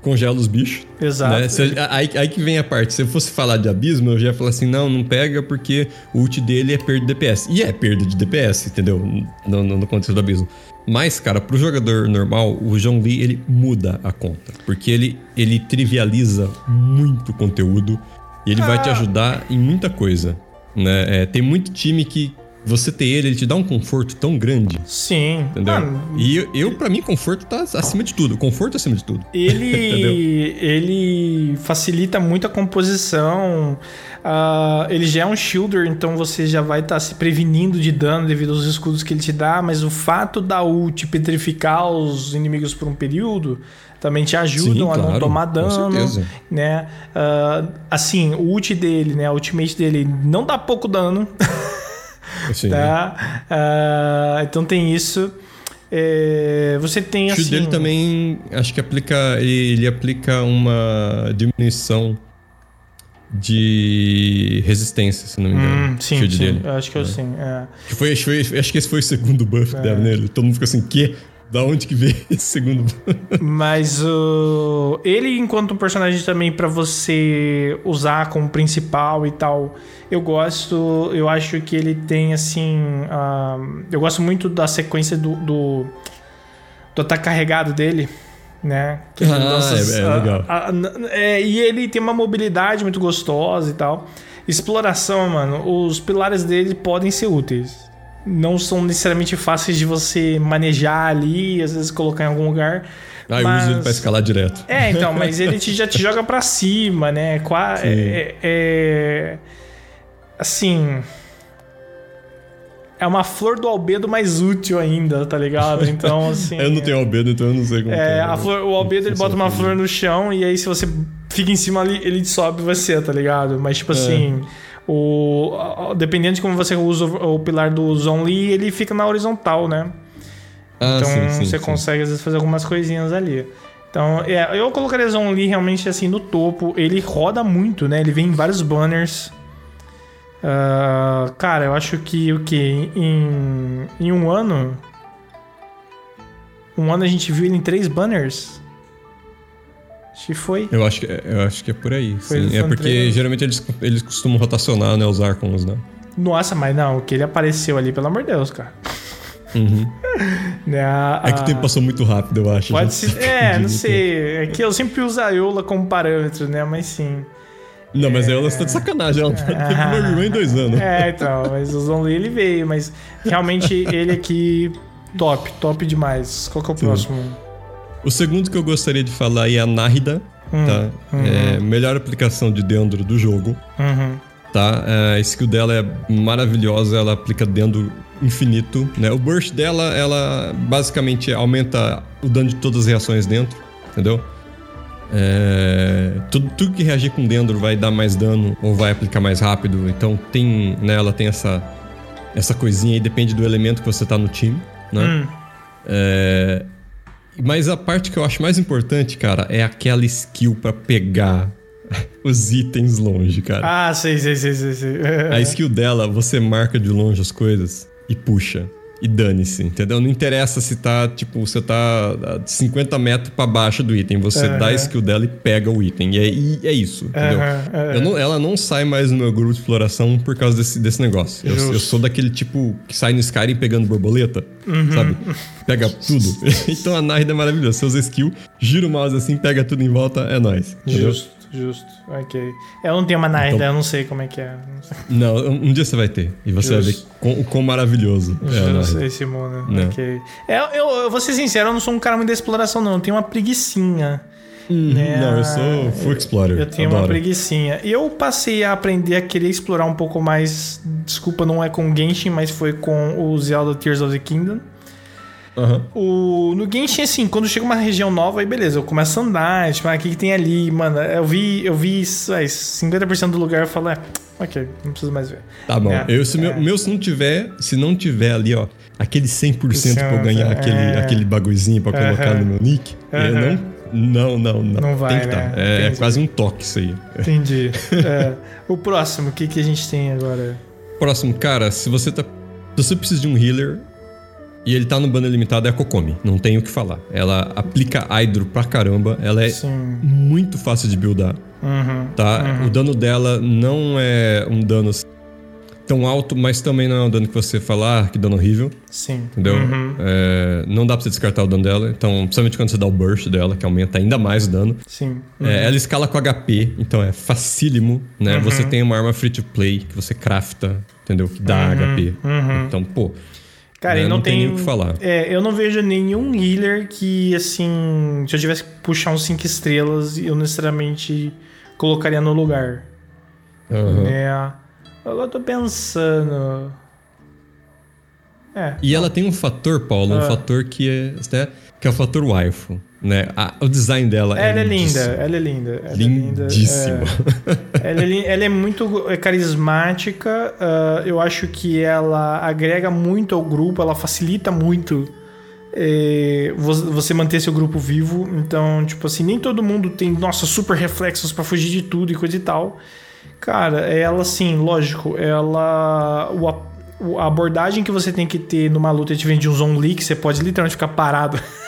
A: Congela os bichos.
B: Exato.
A: Né? Se- aí, aí que vem a parte. Se eu fosse falar de abismo, eu já ia falar assim: não, não pega porque o ult dele é perda de DPS. E é perda de DPS, entendeu? No, no- no contexto do abismo. Mas, cara, pro jogador normal, o John Lee ele muda a conta. Porque ele, ele trivializa muito conteúdo e ele vai te
B: Ah.
A: ajudar em muita coisa. Né? É, tem muito time que você ter ele, ele te dá um conforto tão grande.
B: Sim.
A: Entendeu?
B: Mano,
A: E eu, eu, pra mim, conforto tá acima de tudo. Conforto acima de tudo.
B: Ele, ele facilita muito a composição. ah, ele já é um shielder, então você já vai estar se prevenindo de dano devido aos escudos que ele te dá. Mas o fato da ult petrificar os inimigos por um período também te ajudam
A: Sim,
B: a não
A: claro,
B: tomar dano. Né? Ah, assim, o ult dele, né? A ultimate dele não dá pouco dano.
A: Assim,
B: tá? Ah, então tem isso. É, você tem
A: O
B: assim.
A: shield dele também, acho que aplica. Ele, ele aplica uma diminuição de resistência, se não me engano.
B: Hum, sim,
A: o
B: sim,
A: dele.
B: acho que eu sim. É.
A: Que foi, acho, que foi- acho que esse foi o segundo buff que deram nele. Todo mundo ficou assim, que? Da onde que veio esse segundo?
B: Mas ele, enquanto um personagem também pra você usar como principal e tal, eu gosto. Eu acho que ele tem assim. eu gosto muito da sequência do, do, do ataque carregado dele. Né? Que
A: Ah, é- é legal.
B: a- a- é, e ele tem uma mobilidade muito gostosa e tal. Exploração, mano. Os pilares dele podem ser úteis. Não são necessariamente fáceis de você manejar ali, às vezes colocar em algum lugar.
A: Ah, eu
B: mas-
A: uso ele pra escalar direto.
B: É, então, mas ele te- já te joga pra cima, né? Qua-
A: Sim.
B: é, é- Assim. É uma flor do albedo mais útil ainda, tá ligado? Então, assim.
A: eu não tenho albedo, então eu não sei como
B: É,
A: é.
B: a flor- o albedo ele bota uma flor no chão e aí se você fica em cima ali, ele sobe você, tá ligado? Mas
A: É.
B: tipo assim, o dependendo de como você usa o, o pilar do Zonli, ele fica na horizontal, né?
A: Ah,
B: Então
A: sim, sim,
B: você
A: sim.
B: consegue às vezes fazer algumas coisinhas ali. Então, é, eu colocaria Zonli realmente assim no topo. Ele roda muito, né? Ele vem em vários banners. Ah, cara, eu acho que o que em, em um ano, um ano a gente viu ele em três banners. Acho que foi.
A: Eu acho que, é- eu acho que é por aí. É porque geralmente eles, eles costumam rotacionar, né? Os Archons, né?
B: Nossa, mas não, o que ele apareceu ali, pelo amor de Deus, cara.
A: Uhum.
B: Né, a-
A: É que o
B: a-
A: tempo passou muito rápido, eu acho.
B: Pode ser. É, não sei. É que eu sempre uso a Eula como parâmetro, né? Mas sim.
A: Não, mas ela está de sacanagem. Ela tá
B: Ah.
A: teve uma em dois anos.
B: É, então, mas o Zonli ele veio, mas realmente ele aqui, top, top demais. Qual que é o
A: Sim.
B: próximo?
A: O segundo que eu gostaria de falar é a Nárida,
B: Hum,
A: tá? É, melhor aplicação de dentro do jogo,
B: Uhum.
A: tá? É, a skill dela é maravilhosa, ela aplica dentro infinito, né? O burst dela, ela basicamente aumenta o dano de todas as reações dentro, entendeu? É, tudo, tudo que reagir com dentro vai dar mais dano ou vai aplicar mais rápido. Então tem, né, ela tem essa essa coisinha aí, depende do elemento que você tá no time, né?
B: Hum.
A: É, Mas a parte que eu acho mais importante, cara, é aquela skill pra pegar os itens longe, cara.
B: Ah, sei, sei, sei, sei. sei.
A: A skill dela, você marca de longe as coisas e puxa. E dane-se, entendeu? Não interessa se tá, tipo, você tá 50 metros para baixo do item. Você uhum. dá a skill dela e pega o item. E é, e é isso, entendeu? Uhum, não, ela não sai mais no meu grupo de exploração por causa desse, desse negócio. Eu, eu, sou daquele tipo que sai no Skyrim pegando borboleta, uhum. sabe? Pega tudo. então a Nahida é maravilhosa. Seus skills, gira o mouse assim, pega tudo em volta, é nóis.
B: Justo. Justo, ok. Eu não tenho uma Naida, então, eu não sei como é que é.
A: Não, um dia você vai ter. E você Justo. vai ver o quão maravilhoso
B: Justo, é esse mundo. Não. Ok. É, eu, eu vou ser sincero, eu não sou um cara muito da exploração, não. Eu tenho uma preguiçinha.
A: Uhum. né? Não, eu sou full explorer.
B: Eu tenho Adoro. uma preguiçinha. E eu passei a aprender a querer explorar um pouco mais. Desculpa, não é com Genshin, mas foi com o Zelda Tears of the Kingdom. Uhum. O, no Genshin, assim, quando chega uma região nova, aí beleza, eu começo a andar, tipo, ah, o que, que tem ali? Mano, eu vi, eu vi isso, é, 50% do lugar, eu falo, é, ok, não preciso mais ver.
A: Tá bom. É, eu, se é. meu, meu, se não tiver, se não tiver ali, ó, aquele 100% pra eu ganhar aquele, é. aquele bagulhozinho pra colocar no meu nick, eu não não, não, não.
B: Não vai, tem que né?
A: Tá. É, é, quase um toque isso aí.
B: Entendi. é. O próximo, o que, que a gente tem agora?
A: Próximo, cara, se você tá. Se você precisa de um healer, e ele tá no bando limitado, é a Kokomi. Não tem o que falar. Ela aplica Hydro pra caramba. Ela é Sim. muito fácil de buildar. Uhum, tá? Uhum. O dano dela não é um dano tão alto, mas também não é um dano que você falar ah, que dano horrível.
B: Sim.
A: Entendeu? Uhum. É, não dá pra você descartar o dano dela. Então, principalmente quando você dá o burst dela, que aumenta ainda mais o dano.
B: Sim.
A: É, ela escala com HP, então é facílimo, né? Uhum. Você tem uma arma free to play que você crafta, entendeu? Que dá HP. Uhum. Uhum. Então, pô.
B: Cara, né? não, não tem, o que falar. É, eu não vejo nenhum healer que, assim, se eu tivesse que puxar uns 5 estrelas, eu necessariamente colocaria no lugar. Uhum. É. Eu tô pensando.
A: É. E ela tem um fator, Paulo, um ah. fator que é, né, que é o fator waifu. Né? A, o design dela
B: ela é, é linda, ela é linda. Ela
A: Lindíssima.
B: É, ela, é, ela, é, muito é carismática. Uh, eu acho que ela agrega muito ao grupo, ela facilita muito é, você manter seu grupo vivo. Então, tipo assim, nem todo mundo tem, nossa, super reflexos para fugir de tudo e coisa e tal. Cara, ela assim, lógico, ela. O, a abordagem que você tem que ter numa luta de vende um zombie que você pode literalmente ficar parado.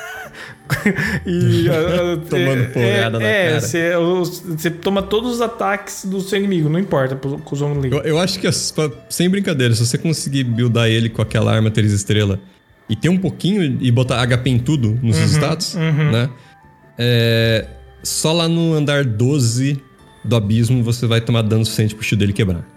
A: e, Tomando é, porrada é, na
B: é, cara. Você, você toma todos os ataques do seu inimigo, não importa com o Zong
A: Eu, eu, acho que, sem brincadeira, se você conseguir buildar ele com aquela arma 3 estrela e ter um pouquinho e botar HP em tudo nos uhum, status, uhum. né? É, só lá no andar 12 do abismo você vai tomar dano suficiente pro shield dele quebrar.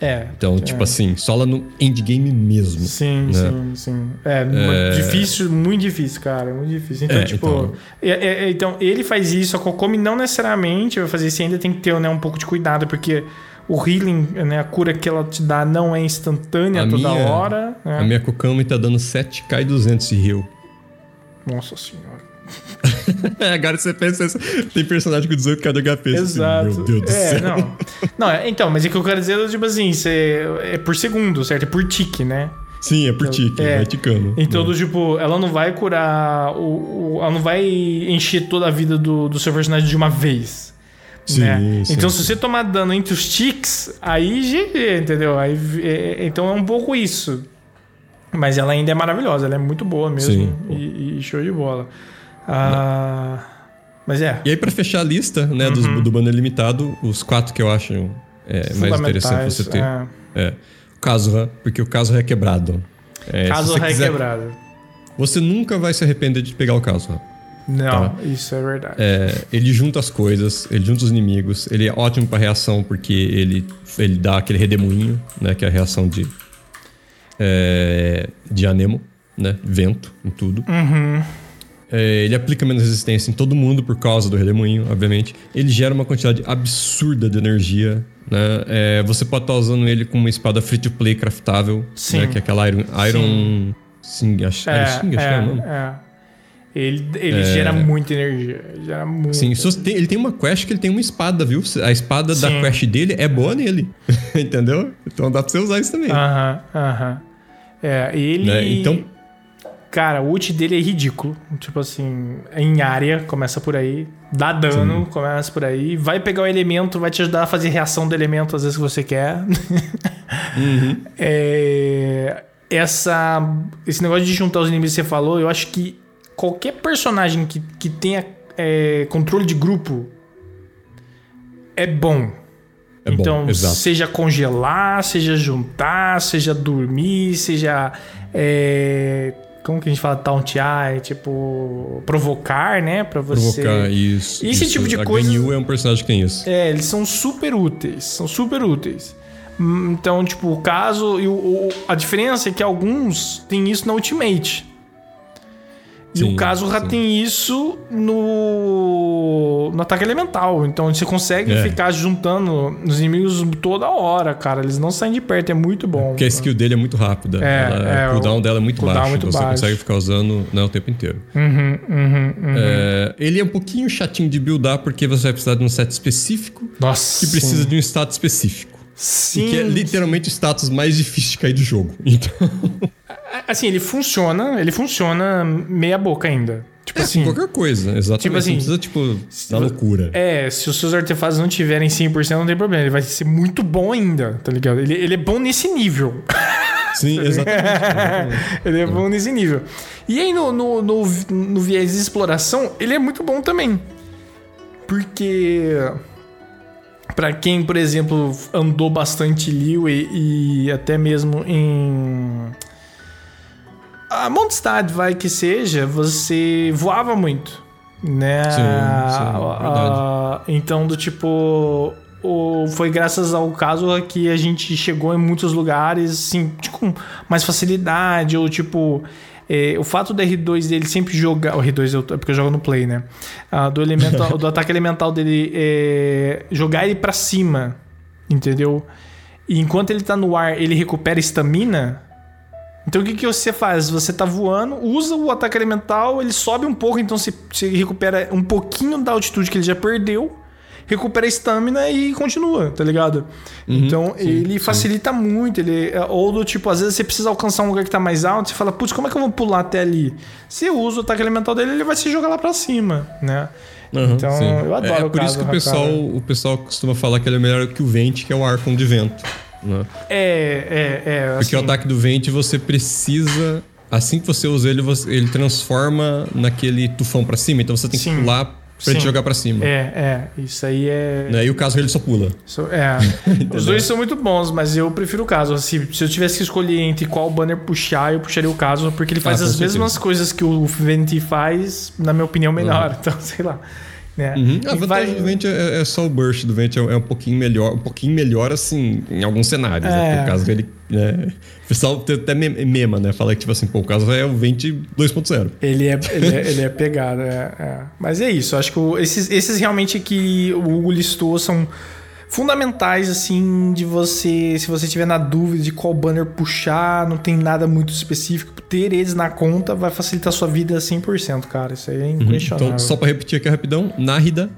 B: É.
A: Então,
B: é.
A: tipo assim, só lá no endgame mesmo.
B: Sim, né? sim, sim. É, é, difícil, muito difícil, cara. Muito difícil. Então, é, tipo. Então... É, é, então, ele faz isso, a Kokomi não necessariamente vai fazer isso, ainda tem que ter né, um pouco de cuidado, porque o healing, né, a cura que ela te dá não é instantânea a toda minha, hora. Né?
A: A minha Kokomi tá dando 7k e 200 de heal.
B: Nossa senhora.
A: Agora você pensa, tem personagem com 18k de HP.
B: Exato.
A: Assim, meu Deus do
B: é,
A: céu.
B: Não. não, é, então, mas é que eu quero dizer, tipo assim, você, é por segundo, certo? É por tique, né?
A: Sim, é por então, tique, é. vai ticando.
B: Então, né? do, tipo, ela não vai curar. O, o, ela não vai encher toda a vida do, do seu personagem de uma vez. Sim, né? sim, então, sim. se você tomar dano entre os tiques, aí GG, entendeu? Aí, é, então é um pouco isso. Mas ela ainda é maravilhosa, ela é muito boa mesmo. E, e show de bola. Ah, mas é.
A: E aí, para fechar a lista né, uhum. do banner limitado, os quatro que eu acho é, mais interessante você ter. É. é. O Kazuha, porque o Kazuha é quebrado.
B: É, Kazuha é quebrado.
A: Você nunca vai se arrepender de pegar o Kazuha.
B: Não, tá? isso é verdade.
A: É, ele junta as coisas, ele junta os inimigos, ele é ótimo para reação porque ele, ele dá aquele redemoinho, né? Que é a reação de. É, de anemo, né? Vento em tudo.
B: Uhum.
A: É, ele aplica menos resistência em todo mundo por causa do redemoinho, obviamente. Ele gera uma quantidade absurda de energia. Né? É, você pode estar usando ele com uma espada free to play craftável, Sim. Né? que é aquela Iron. Iron Sim. Acho, é, Iron Sing, acho é, que é o nome. É.
B: Ele, ele é... gera muita energia. Gera muito.
A: Sim, tem, ele tem uma quest que ele tem uma espada, viu? A espada Sim. da quest dele é boa nele. Entendeu? Então dá pra você usar isso também.
B: Aham, uh aham. -huh, uh -huh. É, ele.
A: Né? Então
B: Cara, o ult dele é ridículo. Tipo assim, em área, começa por aí. Dá dano, Sim. começa por aí. Vai pegar o elemento, vai te ajudar a fazer reação do elemento às vezes que você quer.
A: Uhum.
B: é... essa esse negócio de juntar os inimigos que você falou, eu acho que qualquer personagem que, que tenha é, controle de grupo é bom.
A: É bom,
B: então,
A: exato.
B: seja congelar, seja juntar, seja dormir, seja. é, como que a gente fala? Tauntear, é tipo. provocar, né? Pra você.
A: Provocar isso.
B: Esse
A: isso.
B: tipo de
A: a
B: coisa-
A: Ganyu é um personagem que tem isso.
B: É, eles são super úteis. São super úteis. Então, tipo, o caso. E o, o- a diferença é que alguns têm isso na Ultimate. E
A: Sim,
B: o caso já
A: sim.
B: tem isso no, no ataque elemental. Então você consegue
A: É.
B: ficar juntando os inimigos toda hora, cara. Eles não saem de perto, é muito bom.
A: Porque a skill dele é muito rápida.
B: É,
A: Ela-
B: é,
A: o cooldown dela é muito
B: cooldown
A: baixo.
B: é muito
A: então
B: baixo.
A: você consegue ficar usando né, o tempo inteiro.
B: Uhum, uhum, uhum.
A: É, ele é um pouquinho chatinho de buildar porque você vai precisar de um set específico
B: Nossa.
A: que precisa de um status específico.
B: Sim.
A: E que é literalmente o status mais difícil de cair do jogo. Então,
B: Assim, ele funciona, ele funciona meia boca ainda. Tipo assim.
A: qualquer coisa, exatamente.
B: Tipo assim,
A: não precisa, tipo, da loucura.
B: É, se os seus artefatos não tiverem 100%, não tem problema. Ele vai ser muito bom ainda, tá ligado? Ele, ele é bom nesse nível.
A: Sim, exatamente. exatamente.
B: ele é bom nesse nível. E aí, no, no, no, no viés de exploração, ele é muito bom também. Porque. Pra quem, por exemplo, andou bastante Liyue e até mesmo em. A Mondstadt vai que seja, você voava muito. Né?
A: Sim, sim,
B: Ah, então, do tipo. o- foi graças ao caso que a gente chegou em muitos lugares, assim, com mais facilidade, ou tipo. é, o fato do R2 dele sempre jogar. O R2 eu- é porque eu jogo no Play, né? Ah, do, elemental, do ataque elemental dele é, jogar ele pra cima, entendeu? E enquanto ele tá no ar, ele recupera estamina. Então o que, que você faz? Você tá voando, usa o ataque elemental, ele sobe um pouco, então você, você recupera um pouquinho da altitude que ele já perdeu, recupera a estamina e continua, tá ligado? então ele facilita muito, ele é- ou do tipo, às vezes você precisa alcançar um lugar que tá mais alto, você fala, putz, como é que eu vou pular até ali? Você usa o ataque elemental dele, ele vai se jogar lá pra cima, né?
A: Aham,
B: Então,
A: sim.
B: eu adoro
A: é,
B: o
A: por isso que o pessoal, o pessoal costuma falar que ele é melhor que o Vente, que é o Arcon de vento. Né?
B: É, é, é.
A: Porque
B: assim,
A: o ataque do Vente você precisa. Assim que você usa ele, você- ele transforma naquele tufão pra cima. Então você tem que
B: Sim.
A: pular pra ele
B: Sim.
A: te jogar pra cima.
B: É, é. Isso aí é.
A: Né? E o caso ele só pula.
B: So- É. Os dois são muito bons, mas eu prefiro o caso. Se, se eu tivesse que escolher entre qual banner puxar, eu puxaria o caso, porque ele faz
A: Ah,
B: as
A: certeza.
B: mesmas coisas que o Venti faz, na minha opinião, melhor. Então, sei lá. Né?
A: Uhum. A
B: E
A: vantagem
B: vai-
A: do Vente é, é só o burst do Vente, é, é um pouquinho melhor, um pouquinho melhor assim, em alguns cenários. Né?
B: É.
A: Porque o caso ele. né, O pessoal tem até me- mema, né? Fala que, tipo assim, pô, o caso é o Vente 2.0.
B: Ele é, ele é, ele é pegado, é, é. Mas é isso, acho que o- esses, esses realmente que o Hugo listou são fundamentais, assim, de você, se você tiver na dúvida de qual banner puxar, não tem nada muito específico, ter eles na conta vai facilitar a sua vida 100%, cara. Isso aí é inquestionável.
A: Então, só pra repetir aqui rapidão: Nárida,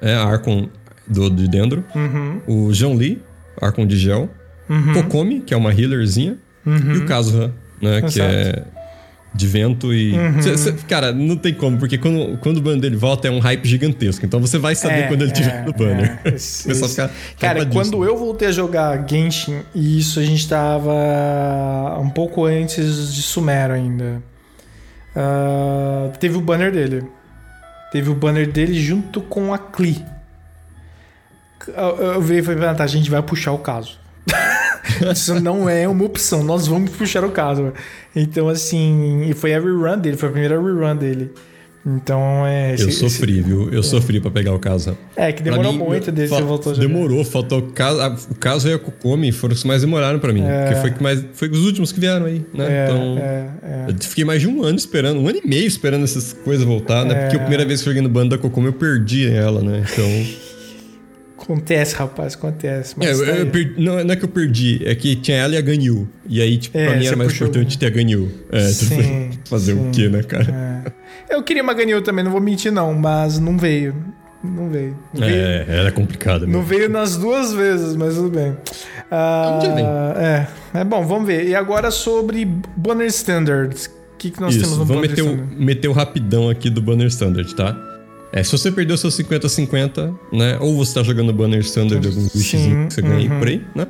A: é a Arcon do, de Dendro.
B: Uhum,
A: O Jean Li, Arcon de Gel. Kokomi, que é uma healerzinha. E o Kazuha, né? Que
B: Exato.
A: é de vento e.
B: Uhum.
A: Cê- cê- cara, não tem como, porque quando, quando o banner dele volta é um hype gigantesco. Então você vai saber
B: É,
A: quando ele
B: é,
A: tiver no banner.
B: é.
A: o
B: Esse-
A: pessoal
B: esse-
A: fica.
B: Cara, quando eu voltei a jogar Genshin, e isso a gente tava um pouco antes de Sumero ainda. ah, teve o banner dele. Teve o banner dele junto com a Klee. Eu, eu virei e falei, "Ah, tá, a gente vai puxar o caso. Isso não é uma opção, nós vamos puxar o caso. Então, assim, e foi a rerun dele, foi a primeira rerun dele. Então, é.
A: Eu
B: esse-
A: sofri, viu? Eu sofri pra pegar o Kazuha.
B: É, que demorou
A: mim,
B: muito desde que você voltou a jogar.
A: Demorou, faltou o caso. O caso e a Kokomi foram os que mais demoraram pra mim. Porque foi, que mais, foi os últimos que vieram aí, né?
B: É,
A: então.
B: é, é.
A: Eu fiquei mais de um ano esperando, um ano e meio esperando essas coisas voltar, né?
B: É.
A: Porque a primeira vez que eu joguei no bando da Kokomi eu perdi ela, né? Então.
B: Acontece, rapaz, acontece.
A: É,
B: tá
A: eu não, não é que eu perdi, é que tinha ela e a Ganyu. E aí, tipo,
B: É,
A: pra mim era mais importante ter a Ganyu. É,
B: Sim,
A: fazer
B: sim,
A: o quê, né, cara?
B: É. Eu queria uma Ganyu também, não vou mentir não, mas não veio. Não veio. Não, veio,
A: É, era complicado
B: não
A: mesmo.
B: veio nas duas vezes, mas tudo bem. Ah,
A: Um vem.
B: É, é bom, vamos ver. E agora sobre Banner Standards. O que, que nós temos
A: Isso,
B: no
A: vamos
B: Banner
A: meter o,
B: Standard?
A: meter o rapidão aqui do Banner Standard, tá? É, se você perdeu seus 50-50, né? Ou você tá jogando Banner Standard, algum
B: Sim,
A: wishzinho que você ganha
B: uhum.
A: por aí, né?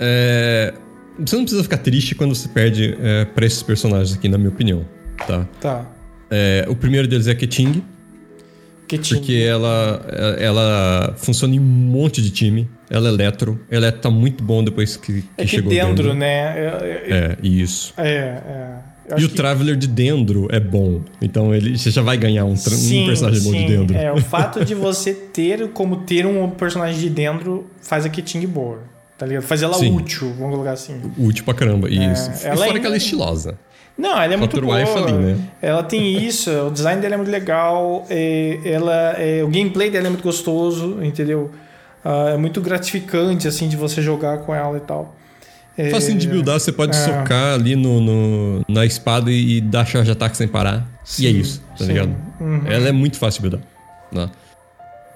A: É, você não precisa ficar triste quando você perde é, pra esses personagens aqui, na minha opinião, tá?
B: Tá.
A: É, o primeiro deles é Keting,
B: Keting.
A: porque ela, ela funciona em um monte de time. Ela é eletro. Ela tá muito bom depois que, que
B: É que
A: chegou
B: dentro,
A: dentro.
B: né? É, é,
A: É, isso.
B: é, é.
A: E o
B: que-
A: Traveler de Dendro é bom. Então ele, você já vai ganhar um, tra- um
B: Sim,
A: personagem bom de
B: sim.
A: Dendro.
B: É, o fato de você ter como ter um personagem de dentro faz a Keting boa. Tá ligado? Faz ela
A: Sim.
B: útil, vamos colocar assim.
A: Útil pra caramba. Isso. E
B: ela
A: fora
B: é-
A: que ela é estilosa.
B: Não, ela é muito
A: Fator
B: boa.
A: ali, né?
B: Ela tem isso, o design dela é muito legal, é, ela, é, o gameplay dela é muito gostoso, entendeu? Ah, é muito gratificante, assim, de você jogar com ela e tal. É,
A: Facinho de buildar, você pode
B: é.
A: socar ali no, no- na espada e, e dar charge ataque sem parar. e é
B: Sim,
A: isso, tá
B: sim.
A: ligado?
B: Uhum.
A: Ela é muito fácil de buildar. né?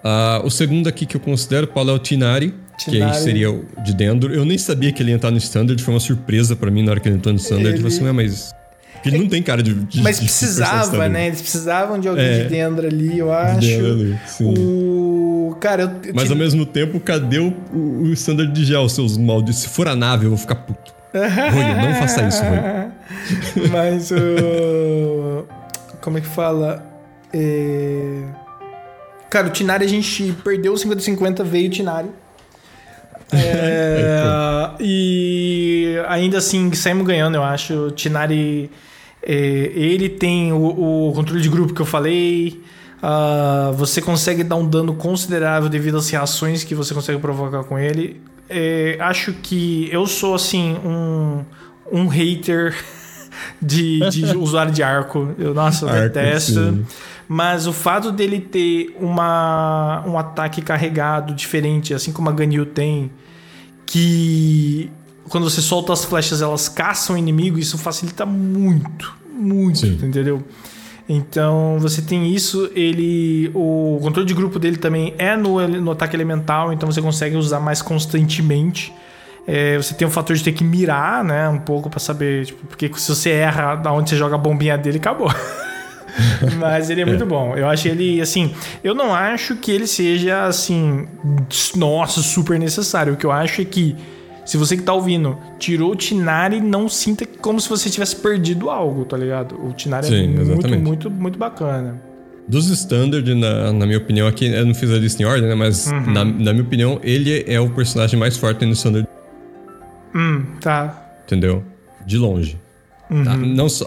A: Ah, o segundo aqui que eu considero, Paulo, é o Tinari, que aí
B: Tinari.
A: seria o de Dendro. Eu nem sabia que ele ia entrar no Standard, foi uma surpresa pra mim na hora que ele entrou no Standard.
B: Ele-
A: Eu falei assim, "Ué, mas... Porque ele não tem cara de... de
B: Mas
A: de
B: precisava,
A: personagem
B: né? Eles precisavam de alguém
A: É.
B: de dentro ali, eu
A: De
B: acho.
A: Ali, sim.
B: O. Cara, eu. eu
A: Mas ao mesmo tempo, cadê o, o, o Standard de gel, seus malditos? Se for a nave, eu vou ficar puto. Roy, não faça isso, Roy.
B: Mas o. Como é que fala? É... Cara, o Tinari a gente perdeu o 50-50, veio o Tinari. É, e ainda assim saímos ganhando, eu acho. O Tinari. é, ele tem o, o controle de grupo que eu falei. Ah, você consegue dar um dano considerável devido às reações que você consegue provocar com ele. É, acho que eu sou assim um, um hater de, de usuário de arco. Eu, nossa, eu
A: Arco,
B: detesto.
A: sim.
B: Mas o fato dele ter uma, um ataque carregado diferente, assim como a Ganyu tem, que quando você solta as flechas elas caçam o inimigo, isso facilita muito, muito,
A: Sim.
B: entendeu? Então você tem isso, ele. O controle de grupo dele também é no, no ataque elemental, então você consegue usar mais constantemente. É, você tem o fator de ter que mirar, né? Um pouco pra saber. Tipo, porque se você erra da onde você joga a bombinha dele, acabou. Mas ele é muito bom. Eu acho ele, assim. Eu não acho que ele seja, assim. Nossa, super necessário. O que eu acho é que. Se você que tá ouvindo tirou o Tinari, não sinta como se você tivesse perdido algo, tá ligado? O Tinari é
A: Sim,
B: muito,
A: exatamente.
B: muito, muito bacana.
A: Dos Standard, na, na minha opinião, aqui eu não fiz a lista em ordem, né? Mas
B: Uhum.
A: na, na minha opinião, ele é o personagem mais forte no Standard,
B: Hum, tá.
A: entendeu? De longe.
B: Uhum.
A: Tá? Não só,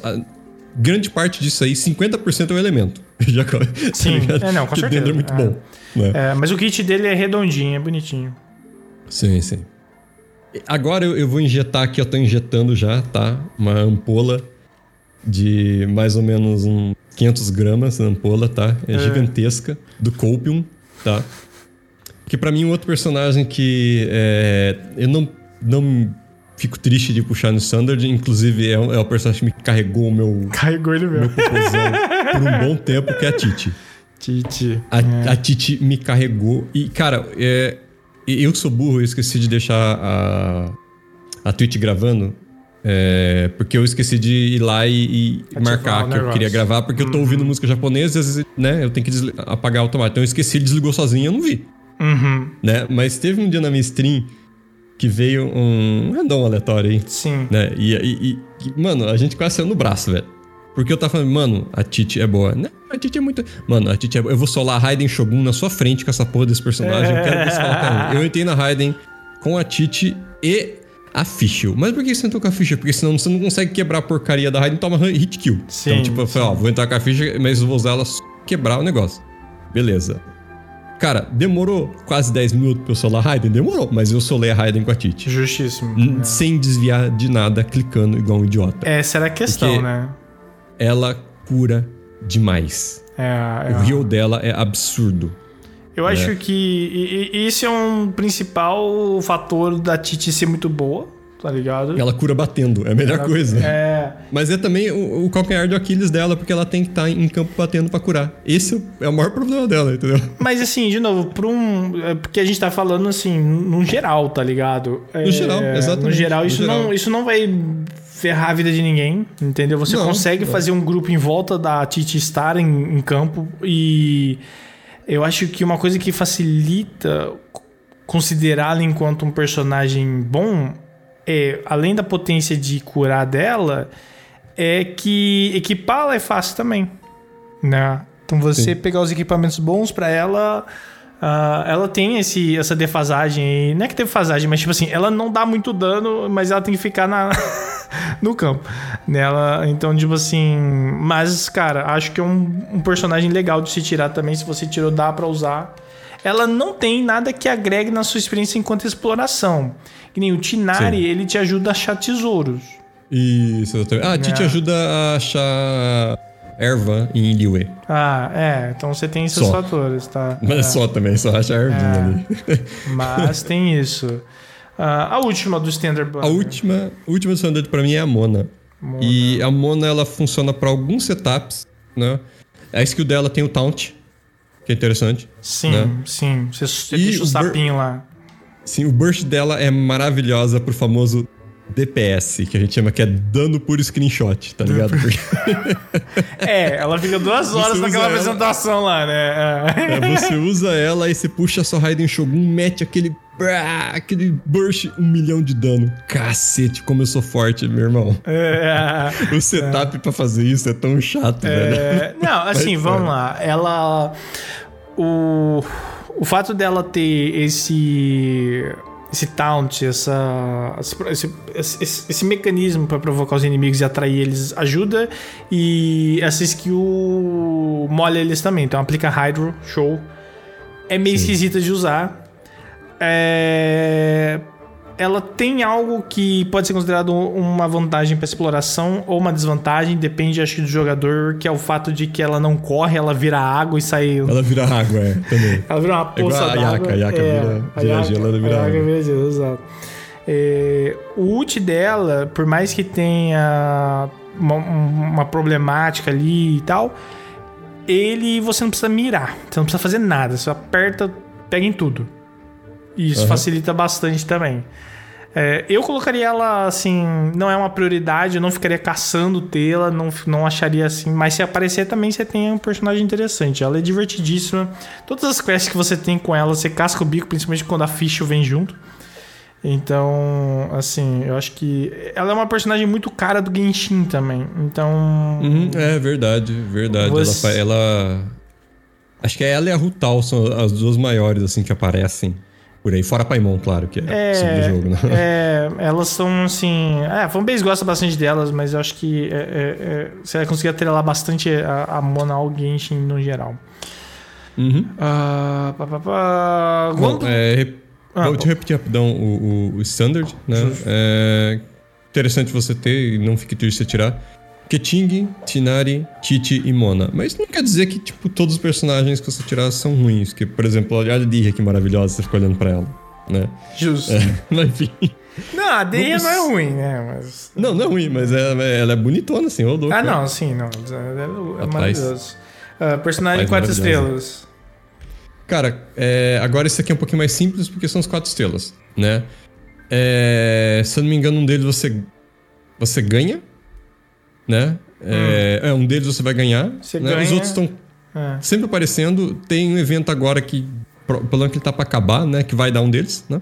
A: grande parte disso aí, 50% é o elemento. Já, tá
B: Sim,
A: ligado?
B: é, não, com
A: que
B: certeza,
A: Dendro é muito
B: é.
A: bom. Né?
B: É, mas o kit dele é redondinho, é bonitinho.
A: Sim, sim. Agora eu, eu vou injetar aqui, eu tô injetando já, tá? Uma ampola de mais ou menos um 500 gramas, a ampola, tá? É, gigantesca, do Copium, tá? Porque pra mim, um outro personagem que é, eu não, não fico triste de puxar no Standard, inclusive é, o- é o personagem que me carregou o meu,
B: Carregou ele
A: meu
B: mesmo.
A: popozão por um bom tempo, que é a Titi.
B: Titi.
A: A, a Titi me carregou. E, cara, é, eu sou burro, eu esqueci de deixar a, a Twitch gravando. é, porque eu esqueci de ir lá e, e marcar que eu queria gravar, porque eu tô ouvindo música japonesa e às vezes, né, eu tenho que apagar automático. Então eu esqueci, desligou sozinho eu não vi,
B: Uhum,
A: né? Mas teve um dia na minha stream que veio um random aleatório aí,
B: sim.
A: né? E, e- e- e, mano, a gente quase saiu no braço, velho. Porque eu tava falando, mano, a Titi é boa. Não, a Titi é muito. Mano, a Titi é boa. Eu vou solar a Raiden Shogun na sua frente com essa porra desse personagem. Eu quero que você um. Eu entrei na Raiden com a Titi e a Fischl. Mas por que você entrou com a Fischl? Porque senão você não consegue quebrar a porcaria da Raiden e toma hit kill.
B: Sim,
A: então, tipo, eu falei, ó, vou entrar com a Fischl, mas eu vou usar ela só quebrar o negócio. Beleza. Cara, demorou quase 10 minutos pra eu solar a Raiden? Demorou, mas eu solei a Raiden com a Titi.
B: Justíssimo.
A: Sem desviar de nada, clicando igual um idiota.
B: Essa era a questão,
A: Porque-
B: né?
A: Ela cura demais.
B: É, é.
A: O heal dela é absurdo.
B: Eu acho que e- e- esse é um principal fator da Titi ser muito boa, tá ligado?
A: Ela cura batendo, é a melhor coisa.
B: É.
A: Mas é também o, o calcanhar de Aquiles dela, porque ela tem que estar em campo batendo pra curar. Esse é o maior problema dela, entendeu?
B: Mas assim, de novo, por um. é Porque a gente tá falando assim, no geral, tá ligado?
A: No geral, exatamente,
B: No geral,
A: no
B: isso,
A: geral.
B: Não, isso não vai ferrar a vida de ninguém, entendeu? Você
A: Não,
B: consegue
A: não.
B: fazer um grupo em volta da Titi estar em, em campo e eu acho que uma coisa que facilita considerá-la enquanto um personagem bom é, além da potência de curar dela, é que equipá-la é fácil também, né? Então você Sim. pegar os equipamentos bons para ela, uh, ela tem esse, essa defasagem. Não é que defasagem, mas tipo assim, ela não dá muito dano, mas ela tem que ficar na no campo. Nela, então, tipo assim. Mas, cara, acho que é um, um personagem legal de se tirar também. Se você tirou, dá para usar. Ela não tem nada que agregue na sua experiência enquanto exploração. Que nem o Tinari, Sim. ele te ajuda a achar tesouros.
A: Isso, exatamente. Ah, é. te ajuda a achar erva em Liyue.
B: Ah, é. Então você tem esses só. fatores, tá?
A: Mas é. só também, só acha ervinha é. ali.
B: Mas tem isso. Uh, a última do Standard
A: Banner. A última, última do Standard para mim é a Mona. Mona. E a Mona ela funciona para alguns setups, né? A skill dela tem o taunt, que é interessante.
B: Sim,
A: né?
B: sim. Você, você deixa o, o sapinho lá.
A: Sim, o burst dela é maravilhosa pro famoso DPS, que a gente chama que é dano por screenshot, tá ligado?
B: é, ela fica duas horas você naquela apresentação ela, lá, né?
A: É. é, você usa ela e você puxa a sua Raiden Shogun, mete aquele aquele burst, um milhão de dano. Cacete, como eu sou forte, meu irmão. É, o setup é. pra fazer isso é tão chato, é, velho.
B: Não, assim, Mas, vamos é. lá. Ela. O, o fato dela ter esse esse taunt, essa, esse, esse, esse mecanismo para provocar os inimigos e atrair eles ajuda. E essa skill molha eles também. Então aplica Hydro, show. É meio Sim. esquisita de usar. É ela tem algo que pode ser considerado uma vantagem para exploração ou uma desvantagem, depende, acho que, do jogador, que é o fato de que ela não corre, ela vira água e sai.
A: Ela vira água, é, também.
B: ela vira uma poça
A: é d'água. A Yaka, a Yaka é, vira, vira gelo, ela vira a água. vira
B: gelo, exato. É, o ult dela, por mais que tenha uma, uma problemática ali e tal, ele você não precisa mirar, você não precisa fazer nada, você aperta, pega em tudo. E isso uhum. facilita bastante também. É, eu colocaria ela assim, não é uma prioridade, eu não ficaria caçando tê-la, não, não acharia assim, mas se aparecer também você tem um personagem interessante. Ela é divertidíssima. Todas as quests que você tem com ela, você casca o bico, principalmente quando a ficha vem junto. Então, assim, eu acho que ela é uma personagem muito cara do Genshin também. Então.
A: Uhum, é verdade, verdade. Você... Ela, ela, Acho que ela e a Rutal são as duas maiores, assim, que aparecem por aí. Fora Paimon, claro, que é, é do jogo, né?
B: É, elas são assim. É, a fanbase gosta bastante delas, mas eu acho que é, é, é, você vai conseguir atrelar bastante a, a Mona ao Genshin no geral.
A: Uhum. Uh, pá, pá, pá. Bom, é, ah, vou te repetir rapidão o, o, o Standard, né? É interessante você ter e não fique triste se tirar. Keting, Tinari, Titi e Mona. Mas não quer dizer que, tipo, todos os personagens que você tirar são ruins. Que, por exemplo, olha a Dirra que maravilhosa, você fica olhando pra ela, né?
B: Justo. É, mas enfim. Não, a Vamos... não é ruim, né? Mas...
A: Não, não é ruim, mas ela, ela é bonitona, assim, ô louco.
B: Ah, não, sim, não. É, é maravilhoso. Uh, personagem Rapaz, quatro estrelas.
A: Cara, é, agora esse aqui é um pouquinho mais simples porque são os quatro estrelas, né? É, se eu não me engano, um deles você, você ganha né? É, hum. É, um deles você vai ganhar. Você né? ganha... Os outros estão é. sempre aparecendo. Tem um evento agora que, pelo que ele tá pra acabar, né? Que vai dar um deles, né?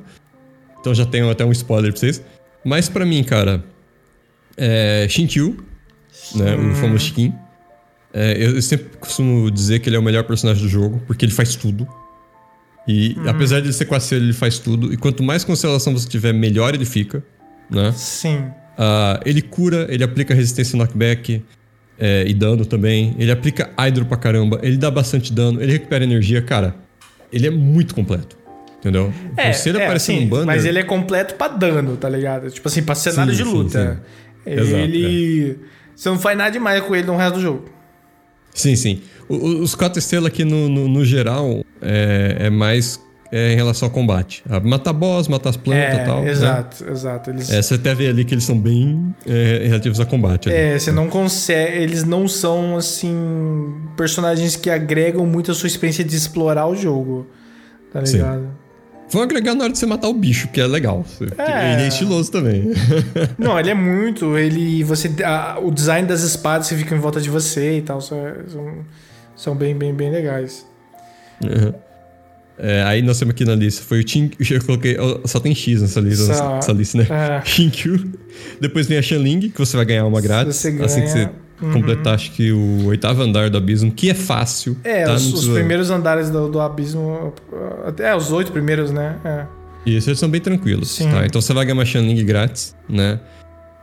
A: Então já tenho até um spoiler pra vocês. Mas para mim, cara, é Shinkyu, né? O famoso Shikin. É, eu, eu, sempre costumo dizer que ele é o melhor personagem do jogo, porque ele faz tudo. E hum. apesar de ele ser quaceiro, ele faz tudo. E quanto mais constelação você tiver, melhor ele fica, né?
B: Sim.
A: Uh, ele cura, ele aplica resistência knockback é, e dano também. Ele aplica Hydro pra caramba. Ele dá bastante dano, ele recupera energia. Cara, ele é muito completo. Entendeu?
B: É, Se ele é, aparecer sim, banner. Mas ele é completo pra dano, tá ligado? Tipo assim, pra cenário sim, de luta. Sim, ele. Exato, é. Você não faz nada demais com ele no resto do jogo.
A: Sim, sim. O, os quatro estrelas aqui no, no, no geral é, é mais é, em relação ao combate. Matar boss, matar as plantas e é, tal.
B: Né? Exato, né? exato.
A: Eles... É, você até vê ali que eles são bem é, relativos a combate. Ali.
B: É, você não consegue. Eles não são, assim, personagens que agregam muito a sua experiência de explorar o jogo. Tá ligado? Sim.
A: Vão agregar na hora de você matar o bicho, que é legal. É. Ele é estiloso também.
B: Não, ele é muito. Ele. Você. A, o design das espadas que ficam em volta de você e tal. São, são, são bem, bem, bem legais.
A: Uhum. É, aí nós temos aqui na lista. Foi o Tin... Eu coloquei. Só tem X nessa lista, só, nessa lista, né? É. Depois vem a Shanling, que você vai ganhar uma grátis. Você ganha... Assim que você uhum. completar, acho que o oitavo andar do abismo, que é fácil.
B: É, tá? os, os primeiros andares do, do abismo. É, os oito primeiros, né? É.
A: Isso, eles são bem tranquilos, Sim. tá? Então você vai ganhar uma Shanling grátis, né?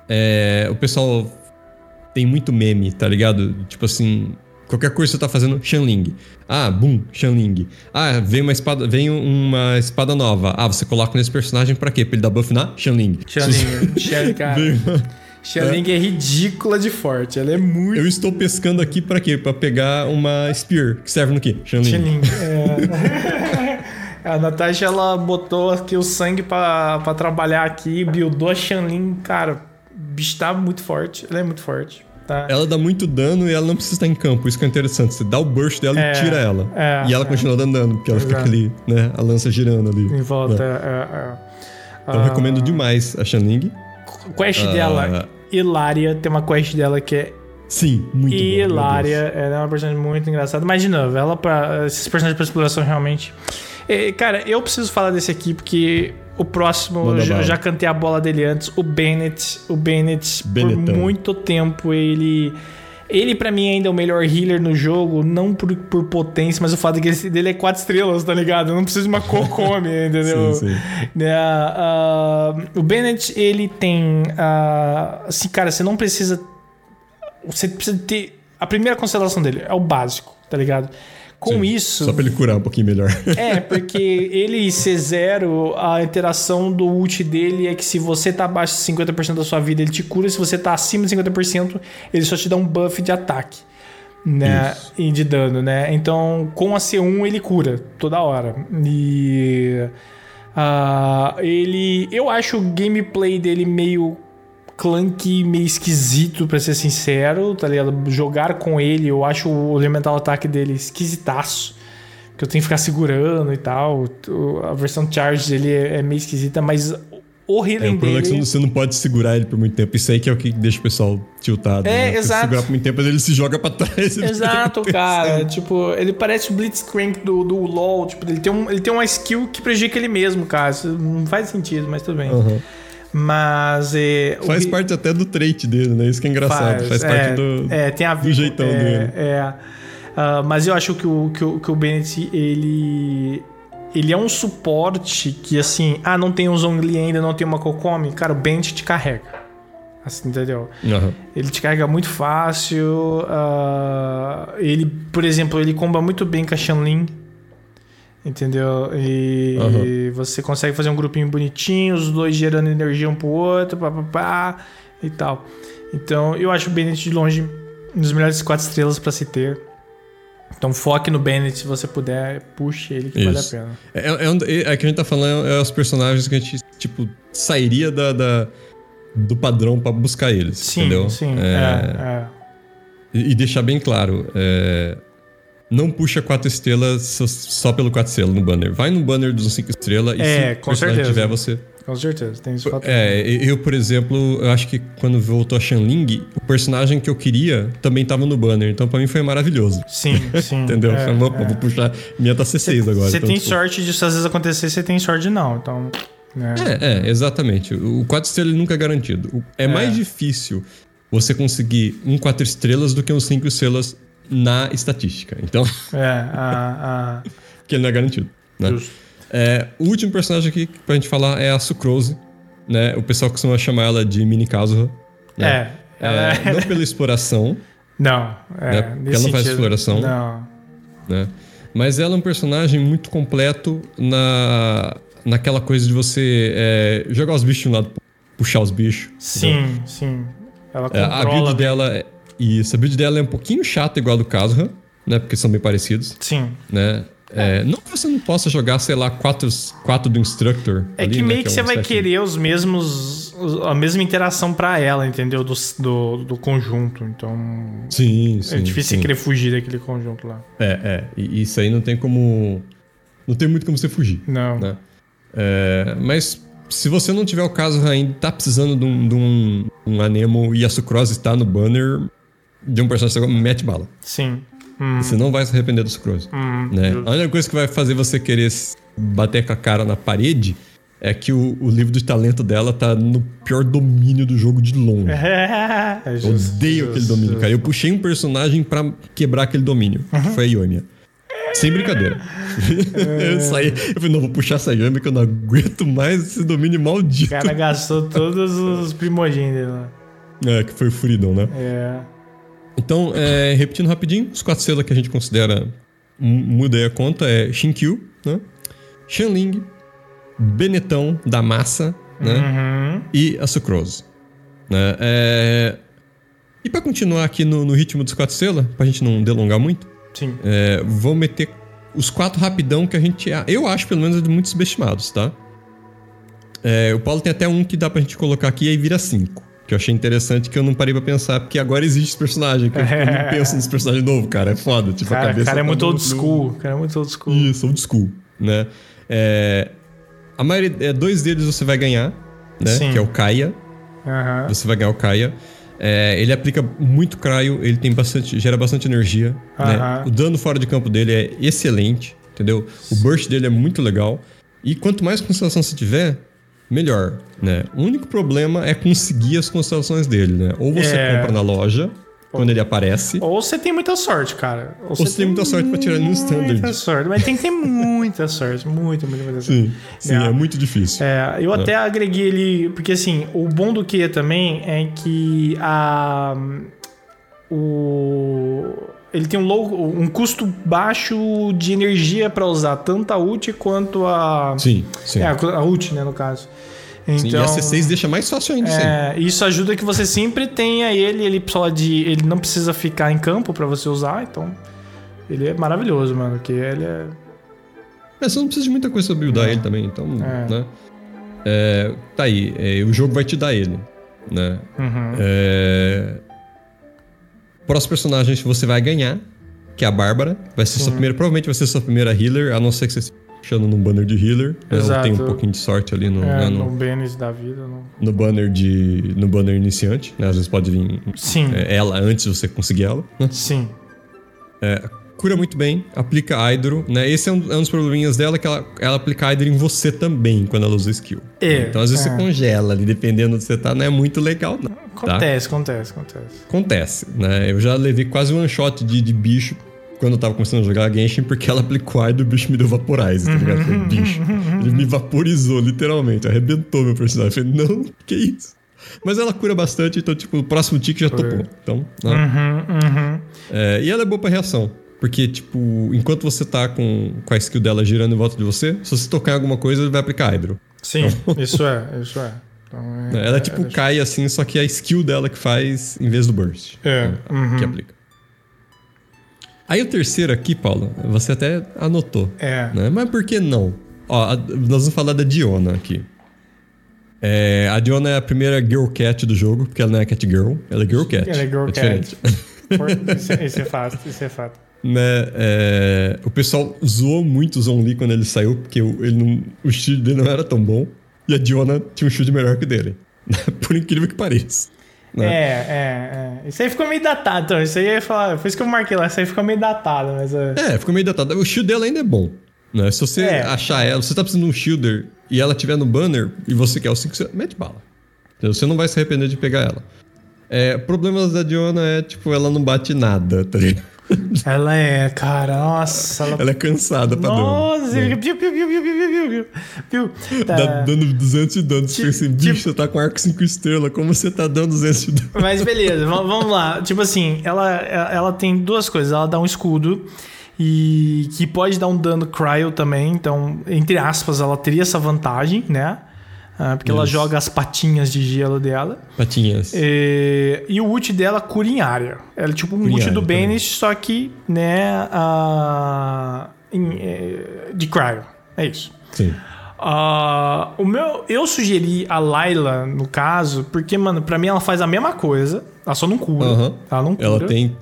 A: É, o pessoal tem muito meme, tá ligado? Tipo assim, qualquer coisa que você tá fazendo, Shanling. Ah, boom, Shanling. Ah, vem uma espada, vem uma espada nova. Ah, você coloca nesse personagem pra quê? Pra ele dar buff na Shanling.
B: Shanling, Shanling, cara. Shanling é. é. ridícula de forte, ela é muito.
A: Eu estou pescando aqui para quê? Para pegar uma Spear, que serve no quê? Shanling. Shanling,
B: é. A Natasha, ela botou aqui o sangue para trabalhar aqui, buildou a Shanling, cara, o bicho tá muito forte, ela é muito forte. Tá.
A: Ela dá muito dano e ela não precisa estar em campo. Isso que é interessante. Você dá o burst dela é, e tira ela. É, e ela é. continua dando dano, porque ela Exato. fica ali, né? A lança girando ali.
B: Em volta. Né? É,
A: é. Então uh, recomendo demais a Shanling.
B: Quest uh, dela, Hilária, tem uma quest dela que é
A: Sim, muito
B: Hilária, ela é uma personagem muito engraçada. Mas, de novo, ela pra, esses personagens pra exploração realmente. Cara, eu preciso falar desse aqui porque o próximo, eu já, já, cantei a bola dele antes, o Bennett. O Bennett, Benetão. por muito tempo, ele. Ele, para mim, ainda é o melhor healer no jogo, não por, por potência, mas o fato de que ele, dele é quatro estrelas, tá ligado? Eu não preciso de uma Kokome, entendeu? sim, sim. Uh, uh, o Bennett, ele tem. Uh, assim, cara, você não precisa. Você precisa ter. A primeira constelação dele é o básico, tá ligado? Com Sim, isso.
A: Só pra ele curar um pouquinho melhor.
B: É, porque ele C0, a interação do ult dele é que se você tá abaixo de 50% da sua vida, ele te cura. Se você tá acima de 50%, ele só te dá um buff de ataque. Né? Isso. E de dano, né? Então, com a C1 ele cura toda hora. E. Uh, ele. Eu acho o gameplay dele meio clunky, meio esquisito, pra ser sincero, tá ligado? Jogar com ele, eu acho o elemental ataque dele esquisitaço. Que eu tenho que ficar segurando e tal. A versão charge dele é, é meio esquisita, mas o healing é, o problema dele...
A: é que você não pode segurar ele por muito tempo. Isso aí que é o que deixa o pessoal tiltado.
B: É, né? exato.
A: segurar por muito tempo, ele se joga pra trás.
B: Exato, cara. tipo, ele parece o Blitzcrank do, do LoL. Tipo, ele tem, um, ele tem uma skill que prejudica ele mesmo, cara. Isso não faz sentido, mas tudo bem. Uhum. Mas. É,
A: faz parte até do trait dele, né? Isso que é engraçado. Faz, faz parte é, do,
B: é, tem a
A: do jeitão
B: é,
A: dele.
B: É. Uh, mas eu acho que o, que o, que o Bennett, ele. Ele é um suporte que, assim, ah, não tem um Zhongli ainda, não tem uma Kokomi. Cara, o Bennett te carrega. Assim, entendeu? Uhum. Ele te carrega muito fácil. Uh, ele, por exemplo, ele comba muito bem com a Shanlin. Entendeu? E uhum. você consegue fazer um grupinho bonitinho, os dois gerando energia um pro outro, papapá e tal. Então, eu acho o Bennett de longe um dos melhores quatro estrelas para se ter. Então foque no Bennett se você puder, puxe ele que Isso. vale a pena.
A: É, é, é, é, que a gente tá falando, é, é os personagens que a gente, tipo, sairia da, da do padrão para buscar eles. Sim, entendeu?
B: sim. É, é, é.
A: E, e, deixar bem claro, é, não puxa quatro estrelas só pelo quatro estrelas no banner. Vai no banner dos cinco estrelas e
B: é,
A: se
B: com certeza.
A: tiver, você.
B: Com certeza, tem isso
A: É, eu, por exemplo, eu acho que quando voltou a Shanling, o personagem que eu queria também tava no banner. Então, pra mim foi maravilhoso.
B: Sim, sim.
A: Entendeu? É, é. vou puxar. Minha tá C6 cê, agora.
B: Você então, tem tipo... sorte disso às vezes acontecer, você tem sorte de não. Então.
A: É, é, é exatamente. O 4 estrelas nunca é garantido. É, é, mais difícil você conseguir um 4 estrelas do que um 5 estrelas na estatística. Então.
B: É, a. a...
A: que ele não é garantido. Né? É, o último personagem aqui pra gente falar é a Sucrose. Né? O pessoal costuma chamar ela de Mini Kazuha.
B: Né? É,
A: é, Não pela exploração.
B: Não,
A: é. Né? Porque ela não faz exploração.
B: Não.
A: Né? Mas ela é um personagem muito completo na, naquela coisa de você é, jogar os bichos de um lado, puxar os bichos.
B: Sim, entendeu? sim.
A: Ela controla é, a build dela é, e essa build dela é um pouquinho chata, igual a do Kazuha, né? Porque são bem parecidos.
B: Sim.
A: Né? É, não que você não possa jogar, sei lá, quatro, quatro do Instructor.
B: É ali, que né, meio né, que, que é você vai querer os mesmos. a mesma interação para ela, entendeu? Do, do, do, conjunto. Então.
A: Sim, sim.
B: É difícil
A: sim.
B: querer fugir daquele conjunto lá.
A: É, é. E isso aí não tem como. Não tem muito como você fugir.
B: Não.
A: Né? É, mas se você não tiver o caso ainda, tá precisando de um, de um, um Anemo e a Sucrose está no banner, de um personagem mete bala.
B: Sim.
A: Você não vai se arrepender do sucrose. né? A única coisa que vai fazer você querer bater com a cara na parede é que o, o livro de talento dela tá no pior domínio do jogo de longe.
B: É,
A: Eu
B: justo,
A: odeio aquele
B: justo,
A: domínio,
B: justo.
A: cara. Eu puxei um personagem pra quebrar aquele domínio. que foi a Ionia. Sem brincadeira. eu saí. Eu falei, não, vou puxar essa Ionia que eu não aguento mais esse domínio
B: O
A: maldito.
B: cara gastou todos os primogênitos lá.
A: É, que foi o Freedom, né?
B: É.
A: Então, é, repetindo rapidinho, os quatro selos que a gente considera mu- muda aí a conta é Shinkyu, né? Shanling, Benetão da Massa, né?
B: Uhum.
A: E a Sucrose. Né? É, E pra continuar aqui no, no ritmo dos quatro selos, pra gente não delongar muito,
B: Sim.
A: é, vou meter os quatro rapidão que a gente. Eu acho, pelo menos, muito subestimados, tá? É, o Paulo tem até um que dá pra gente colocar aqui e aí vira cinco. Que eu achei interessante que eu não parei pra pensar, porque agora existe esse personagem. Que eu, não penso nesse personagem novo, cara. É foda. Tipo, a
B: Cara,
A: cabeça
B: cara é
A: tá
B: muito old
A: no-
B: school. Cara é muito old school.
A: Isso, old school, né? É, a maioria, é, dois deles você vai ganhar, né?
B: Sim.
A: Que é o Kaia.
B: Aham.
A: Você vai ganhar o Kaia. É, ele aplica muito cryo, ele tem bastante, gera bastante energia. né?
B: Aham.
A: O dano fora de campo dele é excelente, entendeu? O burst dele é muito legal. E quanto mais constelação você tiver, melhor, né? O único problema é conseguir as constelações dele, né? Ou você
B: É.
A: compra na loja, quando ele aparece.
B: Ou você tem muita sorte, cara. Ou,
A: você tem muita sorte pra tirar no standard.
B: Muita sorte. Mas tem que ter muita sorte. Muita, muita, muita sorte.
A: Sim, sim,
B: É.
A: é, muito difícil.
B: É, eu até agreguei ele. Porque assim, o bom do Kia também é que a. O. Ele tem um, low, um custo baixo de energia pra usar, tanto a ult quanto a.
A: Sim, sim.
B: É, a ult, né, no caso.
A: Sim,
B: Então,
A: e a C6 deixa mais fácil ainda, sim.
B: é, isso ajuda que você sempre tenha ele, ele só de. Ele não precisa ficar em campo pra você usar, então. Ele é maravilhoso, mano. Que ele é.
A: É, você não precisa de muita coisa pra buildar
B: Não.
A: ele também, então,
B: É.
A: né? É, tá aí, é, o jogo vai te dar ele, né?
B: Uhum.
A: É... Próximo personagem que você vai ganhar, que é a Bárbara. Vai ser sua primeira, provavelmente vai ser sua primeira healer, a não ser que você esteja puxando num banner de healer.
B: Exato.
A: tem um pouquinho de sorte ali no,
B: É,
A: né,
B: no
A: no,
B: Benes da vida. No...
A: no banner de. no banner iniciante, né? Às vezes pode vir
B: Sim,
A: é, ela antes de você conseguir ela. né?
B: sim.
A: Cura muito bem, aplica Hydro, né? Esse é um, é um dos probleminhas dela, que ela, ela aplica Hydro em você também quando ela usa skill.
B: É,
A: Então às vezes
B: é.
A: você congela ali, dependendo onde você tá, não é muito legal, não. Tá?
B: Acontece, acontece, acontece.
A: Acontece, né? Eu já levei quase um one shot de, de bicho quando eu tava começando a jogar Genshin, porque ela aplicou Hydro e o bicho me deu Vaporize, tá ligado? Falei, bicho, ele me vaporizou, literalmente, arrebentou meu personagem. Eu falei, não, que isso? Mas ela cura bastante, então, tipo, o próximo tique já topou. Então, né?
B: Uhum, uhum.
A: É, e ela é boa pra reação. Porque, tipo, enquanto você tá com, com a skill dela girando em volta de você, se você tocar em alguma coisa, ele vai aplicar Hydro.
B: Sim, isso é, isso é. Então, é
A: Ela, tipo, cai assim, só que é a skill dela que faz em vez do burst.
B: É,
A: né,
B: uhum.
A: Que aplica. Aí o terceiro aqui, Paulo, você até anotou.
B: É.
A: Né? Mas por que não? Ó, a- nós vamos falar da Diona aqui. É, a Diona é a primeira Girl Cat do jogo, porque ela não é Cat Girl, ela é Girl Cat.
B: Ela é Girl Cat.
A: diferente.
B: For- Isso, é- isso é fato, isso é fato.
A: Né, é, o pessoal zoou muito o Zonli quando ele saiu, porque o, ele não, o shield dele não era tão bom. E a Diona tinha um shield melhor que o dele. Por incrível que pareça. né?
B: É, é, é. Isso aí ficou meio datado, então. Isso aí eu ia falar. Foi isso que eu marquei lá. Isso aí ficou meio datado, mas. É.
A: É, ficou meio datado. O shield dela ainda é bom. Né? Se você
B: É.
A: achar ela, se você tá precisando de um shielder e ela tiver no banner e você quer o 5, você mete bala. Entendeu? Você não vai se arrepender de pegar ela. É, problemas da Diona é, tipo, ela não bate nada, tá ligado?
B: Ela é, cara, nossa. Ela...
A: Ela é cansada pra.
B: Nossa,
A: né?
B: piu, piu, piu, piu, piu, piu, piu. Tá.
A: Dá dando 200 de dano.
B: Tipo-
A: assim, bicho, você tá com arco 5 estrelas, como você tá dando 200 de dano?
B: Mas beleza, va- vamos lá. Tipo assim, ela, ela tem duas coisas. Ela dá um escudo e que pode dar um dano cryo também. Então, entre aspas, ela teria essa vantagem, né? Ah, porque ela
A: Isso.
B: joga as patinhas de gelo dela.
A: Patinhas.
B: E, e o ult dela cura em área. Ela é tipo um
A: Cura
B: ult do. Banish, só que, né, a, em, é, de cryo. É isso.
A: Sim.
B: Ah, o meu, eu sugeri a Layla, no caso, porque, mano, pra mim ela faz a mesma coisa. Ela só não cura. Ela não cura.
A: Ela tem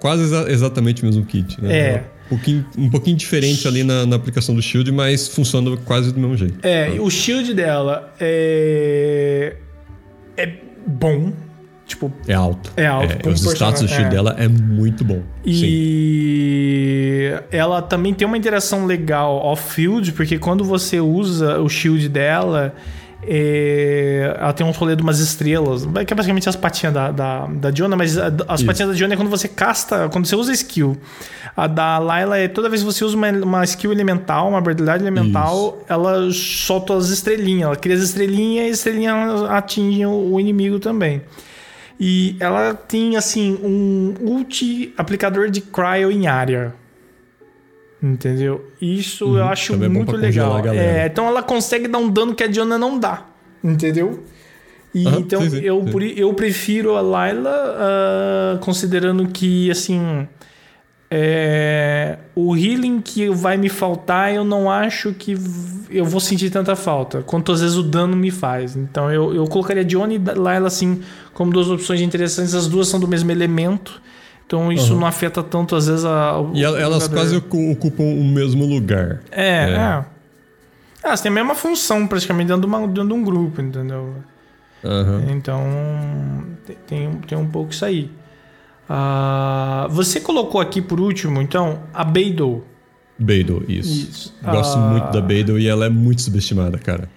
A: quase exa- exatamente o mesmo kit, né?
B: É.
A: Um pouquinho, um pouquinho diferente ali na, na aplicação do shield, mas funciona quase do mesmo jeito.
B: É, o shield dela é. É bom. Tipo,
A: É alto.
B: É alto,
A: É, os status do shield
B: é.
A: dela é muito bom. Sim.
B: E ela também tem uma interação legal off-field, porque quando você usa o shield dela, é, ela tem um rolê de umas estrelas, que é basicamente as patinhas da, da, da Diona, mas a- as
A: Isso.
B: patinhas da Diona é quando você casta, quando você usa skill. A da Layla é toda vez que você usa uma, uma skill elemental, uma habilidade elemental, ela solta as estrelinhas, ela cria as estrelinhas e as estrelinhas atingem o, o inimigo também. E ela tem, assim, um ulti aplicador de cryo em área. Entendeu? Isso eu acho
A: também é
B: muito
A: congelar
B: legal. É, então ela consegue dar um dano que a Diana não dá. Entendeu? E
A: Aham,
B: então
A: sim, sim,
B: eu,
A: sim.
B: eu prefiro a Layla, ah, considerando que, assim. é, o healing que vai me faltar, eu não acho que eu vou sentir tanta falta, quanto às vezes o dano me faz. Então eu, eu colocaria Dione e Layla assim como duas opções interessantes. As duas são do mesmo elemento, então isso não afeta tanto às vezes a. o-
A: E elas quase ocu- ocupam o mesmo lugar.
B: É,
A: É.
B: é. Elas têm a mesma função praticamente dentro de, uma- dentro de um grupo, entendeu?
A: Aham.
B: Então tem- tem, um pouco isso aí. Ah, você colocou aqui por último, então, a Beidou.
A: Beidou, isso.
B: Isso.
A: Gosto
B: Ah.
A: muito da Beidou e ela é muito subestimada, cara.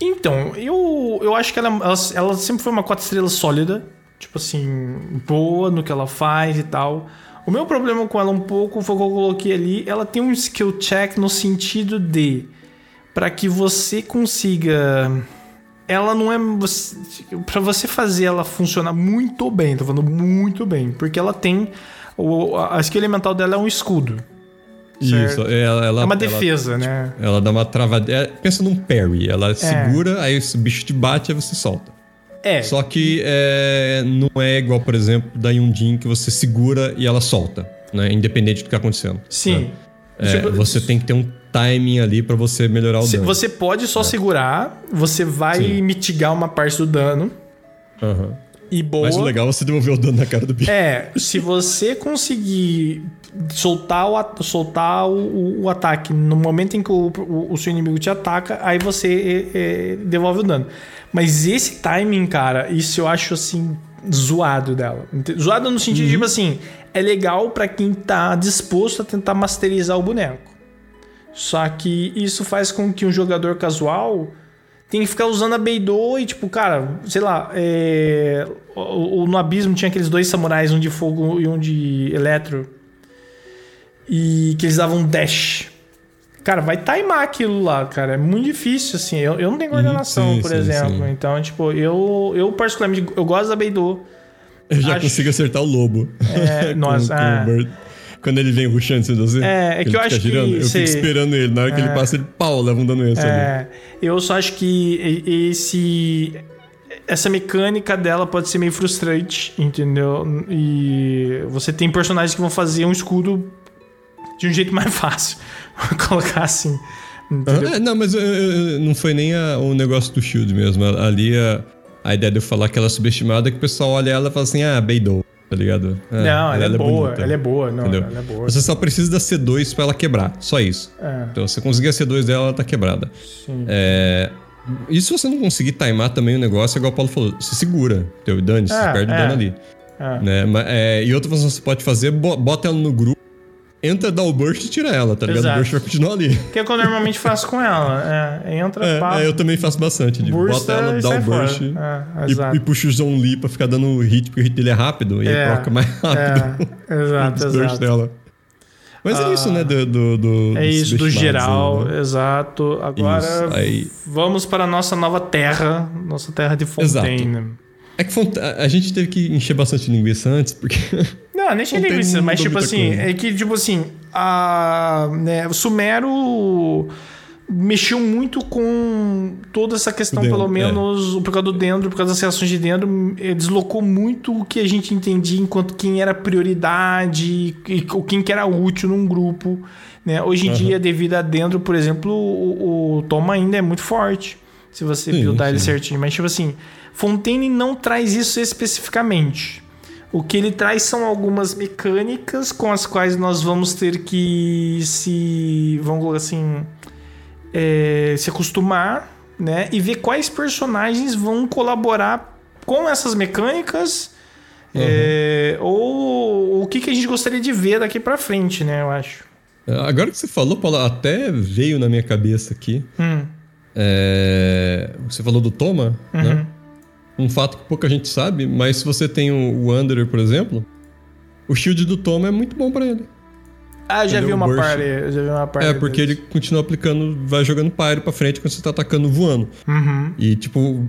B: Então, eu, eu acho que ela, ela, ela sempre foi uma quatro estrelas sólida. Tipo assim, boa no que ela faz e tal. O meu problema com ela um pouco foi o que eu coloquei ali. Ela tem um skill check no sentido de... para que você consiga... Ela não é... para você fazer ela funcionar muito bem. Tô falando muito bem. Porque ela tem... O, a skill elemental dela é um escudo.
A: Isso, ela, ela
B: É uma
A: ela-
B: defesa, né?
A: Ela dá uma travada. é, pensa num parry. Ela segura, aí o bicho te bate e você solta.
B: É.
A: Só que é, não é igual, por exemplo, da Yundin que você segura e ela solta, né? Independente do que tá acontecendo.
B: Sim.
A: né? É,
B: Tipo,
A: você tem que ter um timing ali pra você melhorar o
B: Se-
A: dano.
B: Você pode só segurar, você vai
A: Sim.
B: mitigar uma parte do dano.
A: Aham.
B: E boa.
A: Mas o legal é você devolver o dano na cara do bicho.
B: É, se você conseguir soltar o, soltar o, o- ataque no momento em que o, o- o seu inimigo te ataca, aí você é, é, devolve o dano. Mas esse timing, cara, isso eu acho assim zoado dela. Zoado no sentido de tipo assim, é legal pra quem tá disposto a tentar masterizar o boneco. Só que isso faz com que um jogador casual tem que ficar usando a Beidou e, tipo, cara, sei lá, é, o- o- no Abismo tinha aqueles dois samurais, um de fogo e um de eletro. E que eles davam dash. Cara, vai timar aquilo lá, cara. É muito difícil, assim. Eu, eu não tenho coordenação,
A: sim,
B: por
A: sim,
B: exemplo.
A: sim.
B: Então, tipo, eu, eu particularmente, eu gosto da Beidou.
A: Eu já
B: acho-
A: consigo acertar o lobo.
B: É,
A: Com-
B: nossa,
A: com
B: ah.
A: o Bird. Quando ele vem rushando assim.
B: É, é que eu acho que
A: Eu
B: sei-
A: fico esperando ele. Na hora que ele passa, ele pau, leva um dano extra ali.
B: É, eu só acho que esse essa mecânica dela pode ser meio frustrante, entendeu? E você tem personagens que vão fazer um escudo de um jeito mais fácil, vou colocar assim.
A: Ah, é, não, mas eu- não foi nem a- o negócio do Shield mesmo. Ali a, a ideia de eu falar que ela é subestimada é que o pessoal olha ela e fala assim: ah, Beidou, tá ligado? É,
B: não, ela, é boa,
A: bonita,
B: ela é boa, não,
A: entendeu?
B: ela é boa.
A: Você só precisa da C2 pra ela quebrar, só isso.
B: É,
A: Então, se você conseguir a C2 dela, ela tá quebrada.
B: sim.
A: É, e se você não conseguir timar também o negócio, é igual o Paulo falou, você segura, teu você
B: É,
A: perde o
B: é.
A: dano ali.
B: É.
A: Né? Mas, é, e outra coisa que você pode fazer, bo- bota ela no grupo, entra, dá o burst e tira ela, tá ligado?
B: Exato.
A: O burst vai continuar ali.
B: Que é o que eu normalmente faço com ela. É, entra,
A: É,
B: pá,
A: é, eu também faço bastante. De bota ela,
B: e
A: dá o burst.
B: É,
A: e,
B: exato.
A: e puxa o Lee pra ficar dando hit, porque o hit dele é rápido e
B: É,
A: aí troca mais rápido
B: É, exato,
A: o burst
B: exato.
A: dela. Mas é isso, né? Do, do, do-
B: É isso, do geral,
A: né?
B: exato. Agora vamos para a nossa nova terra, nossa terra de Fontaine.
A: É que a gente teve que encher bastante linguiça antes, porque.
B: Não, nem linguiça,
A: não
B: mas tipo assim,
A: coisa.
B: é que tipo assim, a né, o Sumero mexeu muito com toda essa questão,
A: dendro,
B: pelo menos por causa do dendro, por causa das reações de dendro, eh, deslocou muito o que a gente entendia enquanto quem era prioridade e quem que era útil num grupo. Né? Hoje em dia, devido a dendro, por exemplo, o, o Toma ainda é muito forte. Se você
A: Sim,
B: buildar ele
A: sim.
B: certinho. Mas, tipo assim, Fontaine não traz isso especificamente. O que ele traz são algumas mecânicas com as quais nós vamos ter que se. Vamos assim. é, se acostumar, né? E ver quais personagens vão colaborar com essas mecânicas. É, ou o que, que a gente gostaria de ver daqui pra frente, né? Eu acho.
A: Agora que você falou, Paulo, até veio na minha cabeça aqui.
B: Hum,
A: É, Você falou do Toma,
B: uhum.
A: né? Um fato que pouca gente sabe, mas se você tem o, Wanderer, por exemplo, o shield do Toma é muito bom pra ele.
B: Ah, já
A: Cadê
B: vi uma
A: Burst?
B: party. Já vi uma party
A: É, porque ele continua aplicando, vai jogando pyro pra frente quando você tá atacando voando.
B: Uhum.
A: E, tipo, um-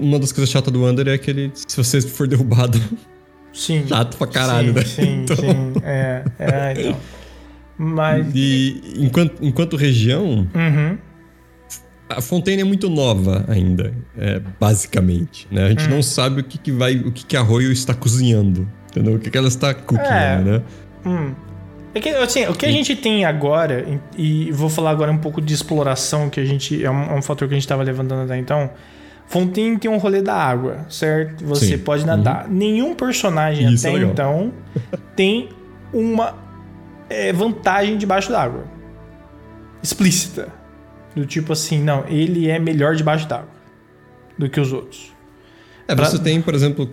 A: uma das coisas chatas do Wanderer é que ele, se você for derrubado,
B: Sim.
A: chato pra caralho,
B: sim,
A: né?
B: Sim,
A: Então-
B: sim. É, é, então. Mas.
A: E enquanto, enquanto região,
B: Uhum.
A: A Fontaine é muito nova ainda, é, basicamente. Né? A
B: Hum.
A: gente não sabe o que, que vai, o que, que a Arroio está cozinhando. Entendeu? O que, que ela está cooking,
B: É.
A: né?
B: Hum. É que, assim, o que a gente tem agora, e vou falar agora um pouco de exploração, que a gente. É um, é um fator que a gente estava levantando até então. Fontaine tem um rolê da água, certo? Você
A: Sim.
B: pode nadar. Nenhum personagem
A: Isso é
B: até
A: legal.
B: então tem uma é, vantagem debaixo d'água. Explícita. Do tipo assim, não, ele é melhor debaixo d'água do que os outros.
A: É,
B: Pra-
A: você tem, por exemplo,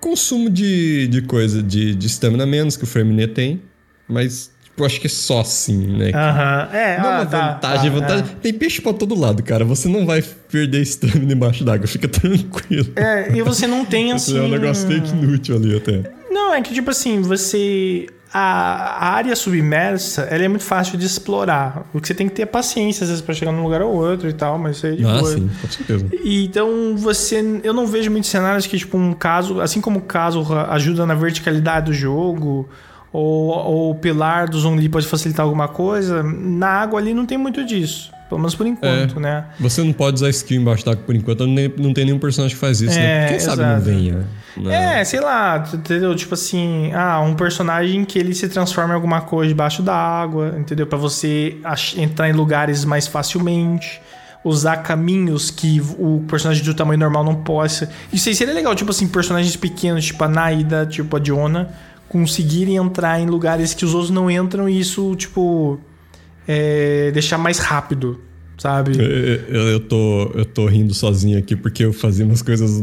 A: consumo de, de coisa, de de stamina menos que o Ferminet tem, mas tipo, eu acho que é só assim, né?
B: Aham. É,
A: Não é
B: ah,
A: uma
B: tá,
A: vantagem,
B: tá,
A: vantagem. Tem peixe pra todo lado, cara. Você não vai perder stamina embaixo d'água, fica tranquilo.
B: É, e você não tem assim.
A: É um negócio meio que inútil ali até.
B: Não, é que tipo assim, você. A, área submersa, ela é muito fácil de explorar. O que você tem que ter paciência, às vezes, pra chegar num lugar ou outro e tal, mas isso aí é de
A: Ah,
B: boa.
A: sim, com certeza.
B: E, Então, você. Eu não vejo muitos cenários que, tipo, um caso. Assim como o caso ajuda na verticalidade do jogo, ou, ou o pilar do Zongli pode facilitar alguma coisa, na água ali não tem muito disso. Pelo menos por enquanto,
A: É.
B: né?
A: Você não pode usar skill embaixo d'água por enquanto, não, tem nenhum personagem que faz isso,
B: É,
A: né? Quem sabe não
B: exato.
A: venha. né?
B: É, sei lá, entendeu? Tipo assim, ah, um personagem que ele se transforma em alguma coisa debaixo da água, entendeu? Pra você entrar em lugares mais facilmente, usar caminhos que o personagem do tamanho normal não possa. Isso aí seria legal, tipo assim, personagens pequenos, tipo a Naida, tipo a Diona, conseguirem entrar em lugares que os outros não entram e isso, tipo, é, deixar mais rápido, sabe?
A: Eu, eu- eu tô, eu tô rindo sozinho aqui porque eu fazia umas coisas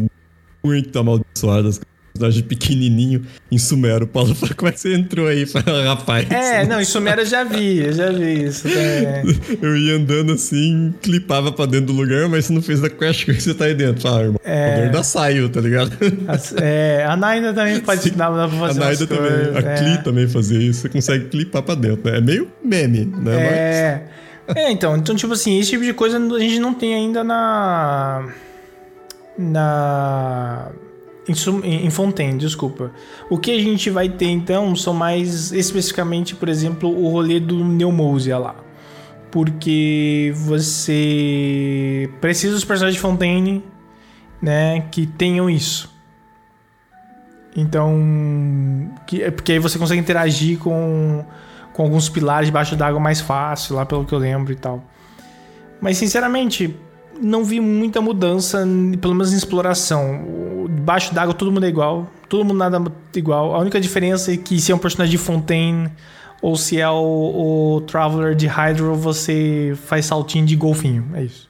A: muito amaldiçoadas. Personagem pequenininho em Sumero. Paulo falou, como é que você entrou aí? Falei, rapaz.
B: É, não, isso Mera eu já vi, eu já vi isso. É.
A: Eu ia andando assim, clipava pra dentro do lugar, mas você não fez a quest que você tá aí dentro. Fala, irmão,
B: É.
A: o poder da saiu, tá ligado?
B: As- é, a Naida também pode dar dá pra
A: A
B: fazer
A: Naida
B: umas
A: também,
B: coisas,
A: a
B: é.
A: Klee também fazia isso, você consegue clipar pra dentro, né? É meio meme, né?
B: É. É, então, então, tipo assim, esse tipo de coisa a gente não tem ainda na. Na. Em, em Fontaine, desculpa. O que a gente vai ter então são mais especificamente, por exemplo, o rolê do Neumousia lá. Porque você precisa dos personagens de Fontaine, né, que tenham isso. Então, que, é porque aí você consegue interagir com, com alguns pilares debaixo d'água mais fácil, lá pelo que eu lembro e tal. Mas, sinceramente, não vi muita mudança, pelo menos em exploração. Debaixo d'água todo mundo é igual, todo mundo nada igual. A única diferença é que se é um personagem de Fontaine ou se é o, o Traveler de Hydro, você faz saltinho de golfinho. É isso.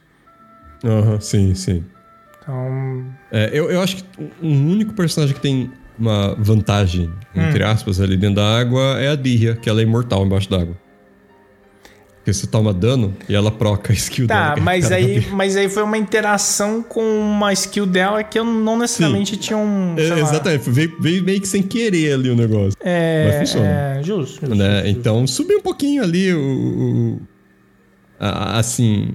A: Aham, sim, sim.
B: Então,
A: É, eu, eu acho que um único personagem que tem uma vantagem, entre
B: Hum.
A: aspas, ali dentro da água é a Dirria, que ela é imortal embaixo d'água. Porque você toma dano e ela proca a skill dela.
B: Tá,
A: que é
B: mas aí, mas aí foi uma interação com uma skill dela que eu não necessariamente tinha um.
A: É, exatamente, veio, veio meio que sem querer ali o negócio.
B: É,
A: Mas funciona.
B: é justo. justo,
A: né?
B: justo.
A: Então subiu um pouquinho ali o. o- a- assim.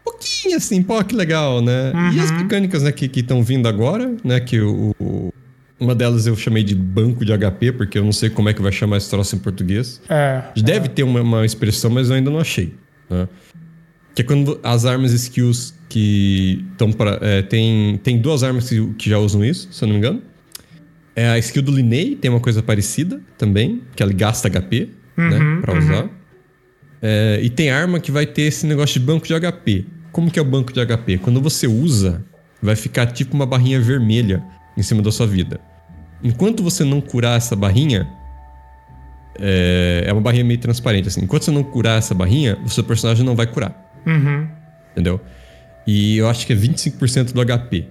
A: Um pouquinho assim, pô, que legal, né? E as
B: Uhum.
A: mecânicas né, que estão vindo agora, né? Que o, o- Uma delas eu chamei de banco de HP, porque eu não sei como é que vai chamar esse troço em português.
B: É.
A: Deve ter uma, uma expressão, mas eu ainda não achei. Né? Que é quando as armas skills que estão para. tem, tem duas armas que, que já usam isso, se eu não me engano. É a skill do Linnei, tem uma coisa parecida também, que ela gasta HP, né?
B: Uhum,
A: Pra
B: uhum.
A: usar. É, e tem arma que vai ter esse negócio de banco de HP. Como que é o banco de HP? Quando você usa, vai ficar tipo uma barrinha vermelha em cima da sua vida. Enquanto você não curar essa barrinha, é, é uma barrinha meio transparente, assim. Enquanto você não curar essa barrinha, o seu personagem não vai curar.
B: Uhum.
A: Entendeu? E eu acho que é 25% do HP.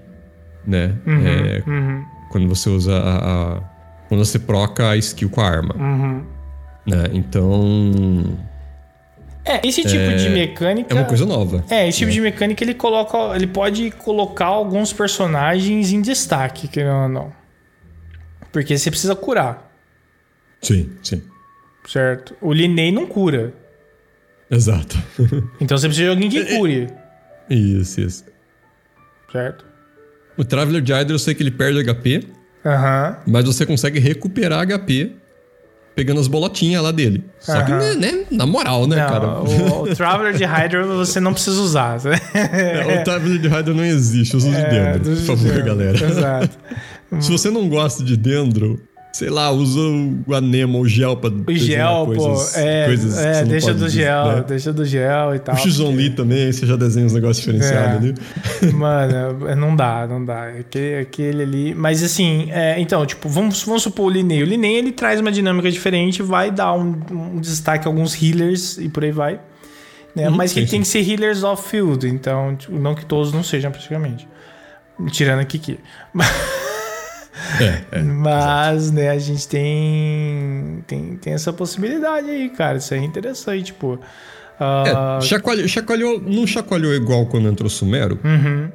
A: né?
B: Uhum,
A: É,
B: uhum,
A: quando você usa a, a- Quando você troca a skill com a arma.
B: uhum.
A: Né? Então.
B: É, esse tipo de mecânica.
A: É uma coisa nova.
B: É, esse tipo de mecânica ele coloca. Ele pode colocar alguns personagens em destaque, querendo ou não. Porque você precisa curar,
A: Sim, sim.
B: certo? O Linney não cura.
A: Exato.
B: Então você precisa de alguém que cure,
A: isso, isso.
B: certo?
A: O Traveler de Hydra eu sei que ele perde HP,
B: Aham.
A: mas você consegue recuperar HP pegando as bolotinhas lá dele. Só que, né, na moral, né, cara?
B: Não, o, o Traveler de Hydra você não precisa usar. né?
A: É, o Traveler de Hydra não existe, usa o de
B: É,
A: dentro,
B: do-
A: por favor,
B: é,
A: galera.
B: Exato.
A: Se você não gosta de dendro, sei lá, usa o anema ou gel pra
B: O gel,
A: coisas,
B: pô. É,
A: coisas
B: é deixa do
A: dizer,
B: gel,
A: né?
B: deixa do gel e tal.
A: O X-On-Li também, você já desenha uns negócios diferenciados
B: É.
A: ali.
B: Mano, não dá, não dá. Aquele, aquele ali. Mas assim, é, então, tipo, vamos, vamos supor o Linney. O Linney ele traz uma dinâmica diferente, vai dar um, um destaque a alguns healers e por aí vai. Né?
A: Uhum,
B: Mas que
A: sim,
B: tem que ser healers off-field, então, tipo, não que todos não sejam praticamente. Tirando a Kiki.
A: É, é.
B: Mas, né, a gente tem, tem, tem essa possibilidade aí, cara. Isso é interessante, tipo. ah,
A: É, chacoalhou, chacoalhou, não chacoalhou igual quando entrou Sumero,
B: uhum,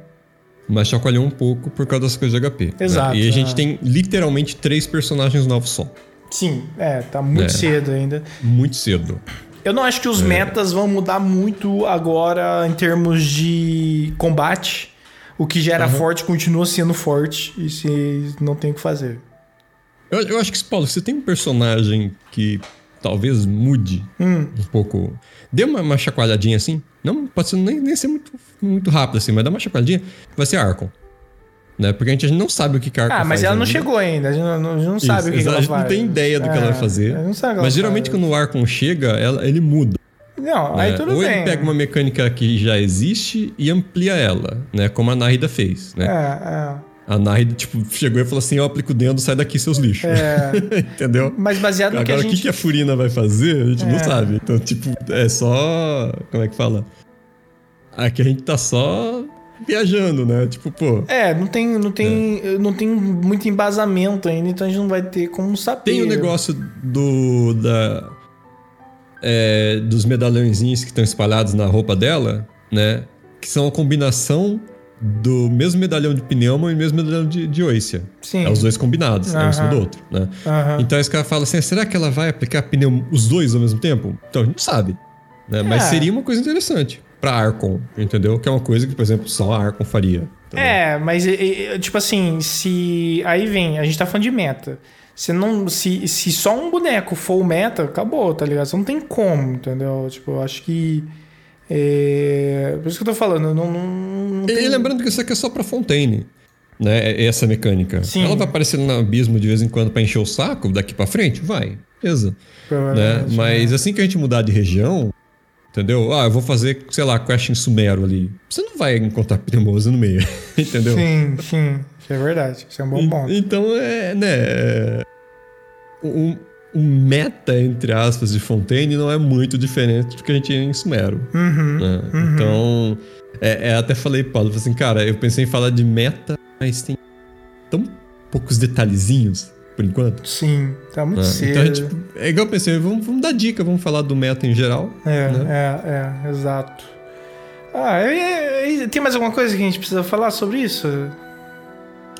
A: mas chacoalhou um pouco por causa das coisas de HP. né?
B: Exato,
A: E a gente
B: é.
A: tem literalmente três personagens novos só.
B: sim, é, tá muito cedo ainda.
A: Muito cedo.
B: Eu não acho que os metas vão mudar muito agora em termos de combate. O que já era forte continua sendo forte e se não tem o que fazer.
A: Eu, eu acho que, Paulo, você tem um personagem que talvez mude
B: Hum.
A: um pouco. Dê uma, uma chacoalhadinha assim. Não pode ser, nem, nem ser muito, muito rápido assim, mas dá uma chacoalhadinha. Vai ser Arcon. Né? Porque a gente não sabe o que, que a Arcon
B: Ah, mas
A: faz
B: ela não
A: ainda.
B: chegou ainda. A gente não, a gente não
A: Isso,
B: sabe o que, que ela
A: A gente
B: faz.
A: não tem ideia do que ela
B: É,
A: vai fazer.
B: não o que
A: Mas
B: ela
A: geralmente
B: faz.
A: quando o Arcon chega, ela- ele muda.
B: Não, aí
A: né?
B: tudo
A: Ou
B: bem.
A: ele pega uma mecânica que já existe e amplia ela, né? Como a Nahida fez, né?
B: É,
A: A Nahida, tipo, chegou e falou assim, eu aplico o dedo, sai daqui seus lixos.
B: é. é.
A: Entendeu?
B: Mas baseado no que a
A: Agora, o
B: gente...
A: que, a Furina vai fazer, a gente não
B: É.
A: sabe. Então, tipo, é só... Como é que fala? Aqui a gente tá só viajando, né? Tipo, pô...
B: É, não tem, não, tem, não tem muito embasamento ainda, então a gente não vai ter como saber.
A: Tem o negócio do... Da, é, dos medalhõezinhos que estão espalhados na roupa dela, né? Que são a combinação do mesmo medalhão de pneuma e mesmo medalhão de, de oícia.
B: Sim.
A: É os dois combinados, é um em cima do outro, né? Então esse cara fala assim: será que ela vai aplicar pneu os dois ao mesmo tempo? Então a gente não sabe. Né? Mas
B: É.
A: seria uma coisa interessante pra Arcon, entendeu? Que é uma coisa que, por exemplo, só a Arcon faria. entendeu?
B: É, mas tipo assim, se. Aí vem, a gente tá falando de meta. Se, não, se, se só um boneco for o meta, acabou, tá ligado? Você não tem como, entendeu? Tipo, eu acho que. É... Por isso que eu tô falando, não. não, não
A: E,
B: tem-
A: e lembrando que isso aqui é só pra Fontaine. Né? Essa mecânica.
B: Sim.
A: Ela vai aparecer no abismo de vez em quando pra encher o saco daqui pra frente? Vai. Beleza. Né?
B: Provavelmente,
A: Mas assim que a gente mudar de região, entendeu? Ah, eu vou fazer, sei lá, quest em Sumero ali. Você não vai encontrar Pnemosa no meio, entendeu?
B: Sim, sim. Isso é verdade. Isso é um bom ponto.
A: Então, é, né? é, O, o meta, entre aspas, de Fontaine não é muito diferente do que a gente tinha em Sumero.
B: Uhum.
A: né? Então, é, é, até falei, Paulo, assim, cara, eu pensei em falar de meta, mas tem tão poucos detalhezinhos, por enquanto.
B: Sim, tá muito cedo.
A: Então, a gente, é igual eu pensei, vamos, vamos dar dica, vamos falar do meta em geral.
B: É,
A: né?
B: é, é, exato. Ah, e- e- tem mais alguma coisa que a gente precisa falar sobre isso?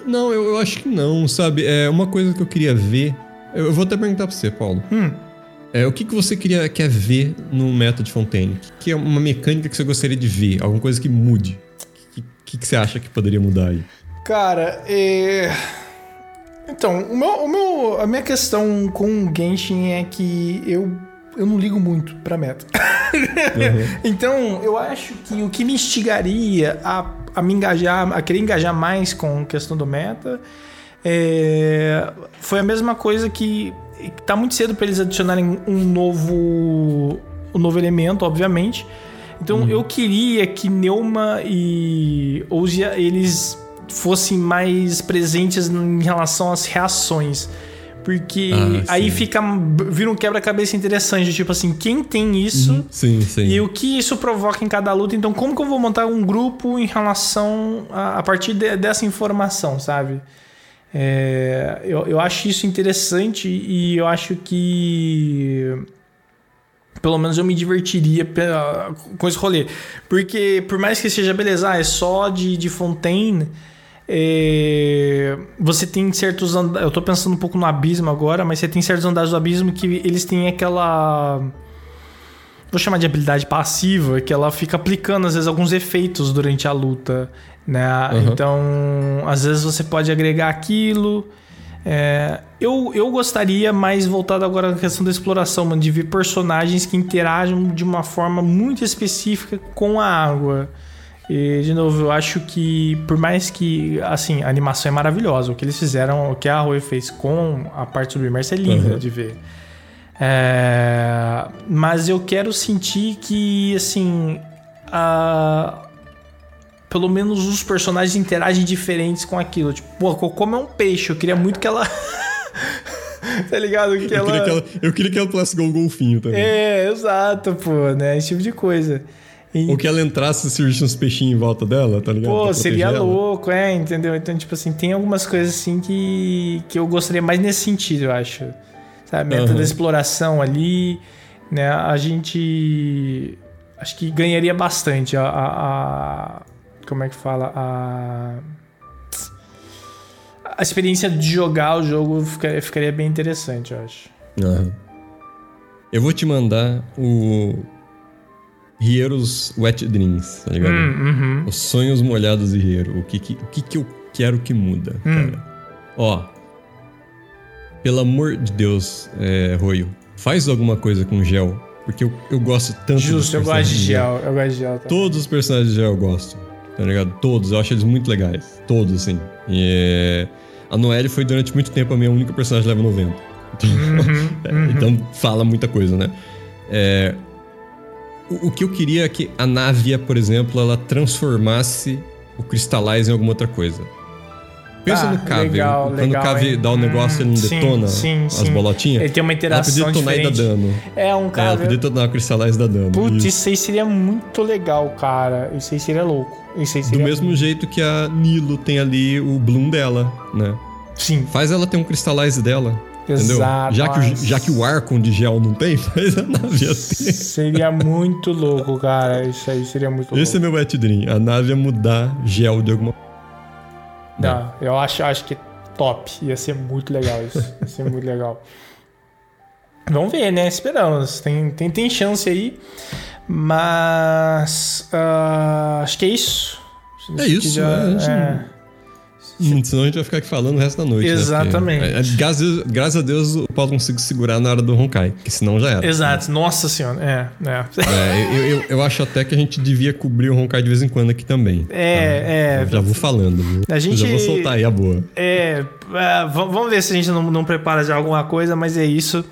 A: Não, eu, eu acho que não, sabe? É uma coisa que eu queria ver. Eu, eu vou até perguntar pra você, Paulo.
B: Hum,
A: É, o que, que você queria, quer ver no meta de Fontaine? O que, que é uma mecânica que você gostaria de ver? Alguma coisa que mude? O que, que, que você acha que poderia mudar aí?
B: cara, é... Então, o meu, o meu, a minha questão com o Genshin é que eu, eu não ligo muito pra meta. então, eu acho que o que me instigaria a, a me engajar, a querer engajar mais com a questão do meta, é, foi a mesma coisa que tá muito cedo para eles adicionarem um novo, um novo elemento, obviamente. Então, eu queria que Neuma e Ousia, eles fossem mais presentes em relação às reações. Porque ah, aí fica. Vira um quebra-cabeça interessante. Tipo assim, quem tem isso? Uhum.
A: Sim, sim.
B: E o que isso provoca em cada luta. Então, como que eu vou montar um grupo em relação a, a partir de, dessa informação, sabe? É, eu, eu acho isso interessante e eu acho que pelo menos eu me divertiria com esse rolê. Porque, por mais que seja beleza, ah, é só de, de Fontaine, é, você tem certos andares. Eu tô pensando um pouco no abismo agora, mas você tem certos andares do abismo que eles têm aquela. Vou chamar de habilidade passiva, que ela fica aplicando, às vezes, alguns efeitos durante a luta. Né? Uhum. Então, às vezes você pode agregar aquilo. É, eu, eu gostaria mais voltado agora na questão da exploração, mano, de ver personagens que interagem de uma forma muito específica com a água. E, de novo, eu acho que, por mais que, assim, a animação é maravilhosa, o que eles fizeram, o que a Rui fez com a parte submersa é linda uhum. de ver. É, mas eu quero sentir que, assim, a, pelo menos os personagens interagem diferentes com aquilo. Tipo, pô, como é um peixe, eu queria muito que ela. tá ligado? Que
A: eu,
B: ela...
A: queria que ela, eu queria que ela pulasse igual um golfinho também.
B: É, exato, pô, né? Esse tipo de coisa.
A: E... Ou que ela entrasse e surgisse uns peixinhos em volta dela, tá ligado?
B: Pô, seria ela. louco, é, entendeu? Então, tipo assim, tem algumas coisas assim que, que eu gostaria mais nesse sentido, eu acho. Sabe? Meta uhum. da exploração ali, né? A gente. Acho que ganharia bastante a, a, como é que fala? A. A experiência de jogar o jogo ficaria, ficaria bem interessante, eu acho.
A: Uhum. Eu vou te mandar o. Riero's Wet Dreams, tá ligado? Hum, uhum. Os sonhos molhados de Riero. O que, que, o que, que eu quero que muda, hum. cara? Ó. Pelo amor de Deus, é, Roio, faz alguma coisa com gel. Porque eu, eu gosto tanto
B: Justo, eu gosto de gel. Eu gosto de gel
A: também. Todos os personagens de gel eu gosto tá ligado? Todos, eu acho eles muito legais. Todos, assim. E a Noelle foi durante muito tempo a minha única personagem level 90. Então, uhum, é, uhum. então fala muita coisa, né? É, o, o, que eu queria é que a Navia, por exemplo, ela transformasse o Crystallize em alguma outra coisa. Pensa ah, no Cave. Legal, Quando legal, o Cave dá o um negócio, ele não sim, detona sim, as sim. bolotinhas.
B: Ele tem uma interação ela
A: podia detonar
B: diferente.
A: e dar dano.
B: É, um cara... É, ela
A: podia detonar o Crystallize e dar dano.
B: Putz, isso. aí seria muito legal, cara. Isso aí seria louco. Isso aí seria
A: Do mesmo jeito que a Nilo tem ali o Bloom dela, né?
B: Sim.
A: Faz ela ter um Crystallize dela.
B: Exato.
A: Já que, o, já que o Arcon de gel não tem, faz a nave ter.
B: Seria muito louco, cara. Isso aí seria muito louco.
A: Esse é meu wet dream. A nave ia mudar gel de alguma
B: não, eu acho, acho que top. Ia ser muito legal isso. Ia ser muito legal. Vamos ver, né? Esperamos. Tem, tem, tem chance aí. Mas. Uh, acho que é isso.
A: É isso. Já, é, Hum, senão a gente vai ficar aqui falando o resto da noite.
B: Né? Exatamente.
A: Né? Porque, graças, graças, a Deus o Paulo conseguiu segurar na hora do Honkai, que senão já era.
B: Exato, nossa senhora. É, é.
A: é eu, eu, eu, acho até que a gente devia cobrir o Honkai de vez em quando aqui também.
B: É, tá?
A: é. já vou falando, viu?
B: A gente,
A: já vou soltar aí a boa.
B: É, é vamos ver se a gente não, não prepara já alguma coisa, mas é isso.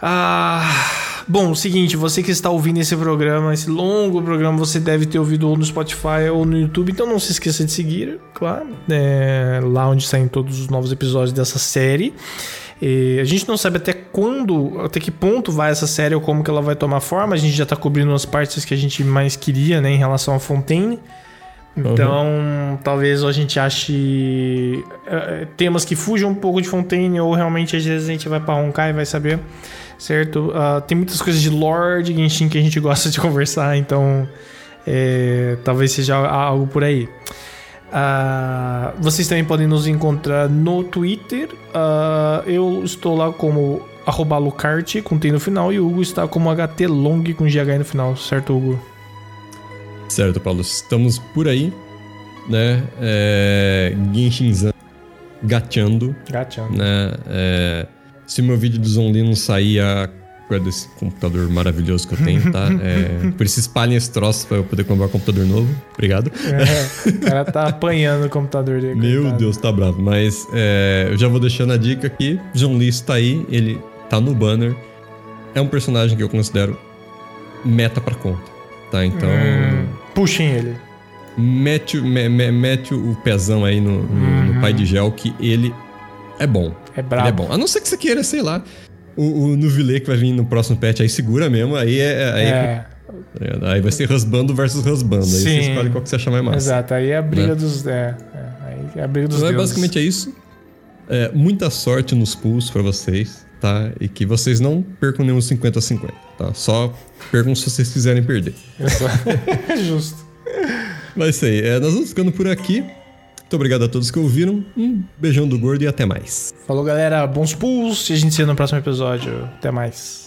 B: Ah. Bom, o seguinte, você que está ouvindo esse programa, esse longo programa, você deve ter ouvido ou no Spotify ou no YouTube, então não se esqueça de seguir, claro, é, lá onde saem todos os novos episódios dessa série. E a gente não sabe até quando, até que ponto vai essa série ou como que ela vai tomar forma. A gente já está cobrindo as partes que a gente mais queria, né, em relação a Fontaine. Então, uhum. talvez a gente ache uh, temas que fujam um pouco de Fontaine ou realmente às vezes a gente vai para Honkai e vai saber certo? Uh, tem muitas coisas de lore de Genshin que a gente gosta de conversar, então é, talvez seja algo por aí. Uh, vocês também podem nos encontrar no Twitter. Uh, eu estou lá como Lucarte com T no final e o Hugo está como HT Long com GH no final, certo, Hugo?
A: Certo, Paulo. Estamos por aí, né? É, Genshin gateando.
B: Gateando.
A: Né? É, se o meu vídeo do Zonlin não sair a desse computador maravilhoso que eu tenho, tá? É, por isso espalhem esse troço pra eu poder comprar um computador novo. Obrigado.
B: É, o cara tá apanhando o computador dele.
A: Meu coitado. Deus, tá bravo. Mas é, eu já vou deixando a dica aqui. John Lee está aí, ele tá no banner. É um personagem que eu considero meta pra conta, tá? Então... Hum,
B: puxem ele.
A: Mete, me, me, mete o pezão aí no, no, uhum. no pai de gel que ele é bom.
B: É brabo.
A: Ele é bom. A não ser que você queira, sei lá, o, o Nuvilé que vai vir no próximo patch aí segura mesmo, aí é. Aí,
B: É,
A: aí vai ser rasbando versus rasbando. Aí
B: Sim.
A: você escolhe qual que você achar mais massa.
B: exato. Aí é a briga
A: Né?
B: dos. É, é, é a briga dos
A: Então, é,
B: deuses.
A: basicamente é isso. É, muita sorte nos pulls pra vocês, tá? E que vocês não percam nenhum 50-50, tá? Só percam se vocês quiserem perder.
B: É justo.
A: Mas é aí. É, nós vamos ficando por aqui. Muito obrigado a todos que ouviram. Um beijão do gordo e até mais.
B: Falou, galera. Bons pulls. E a gente se vê no próximo episódio. Até mais.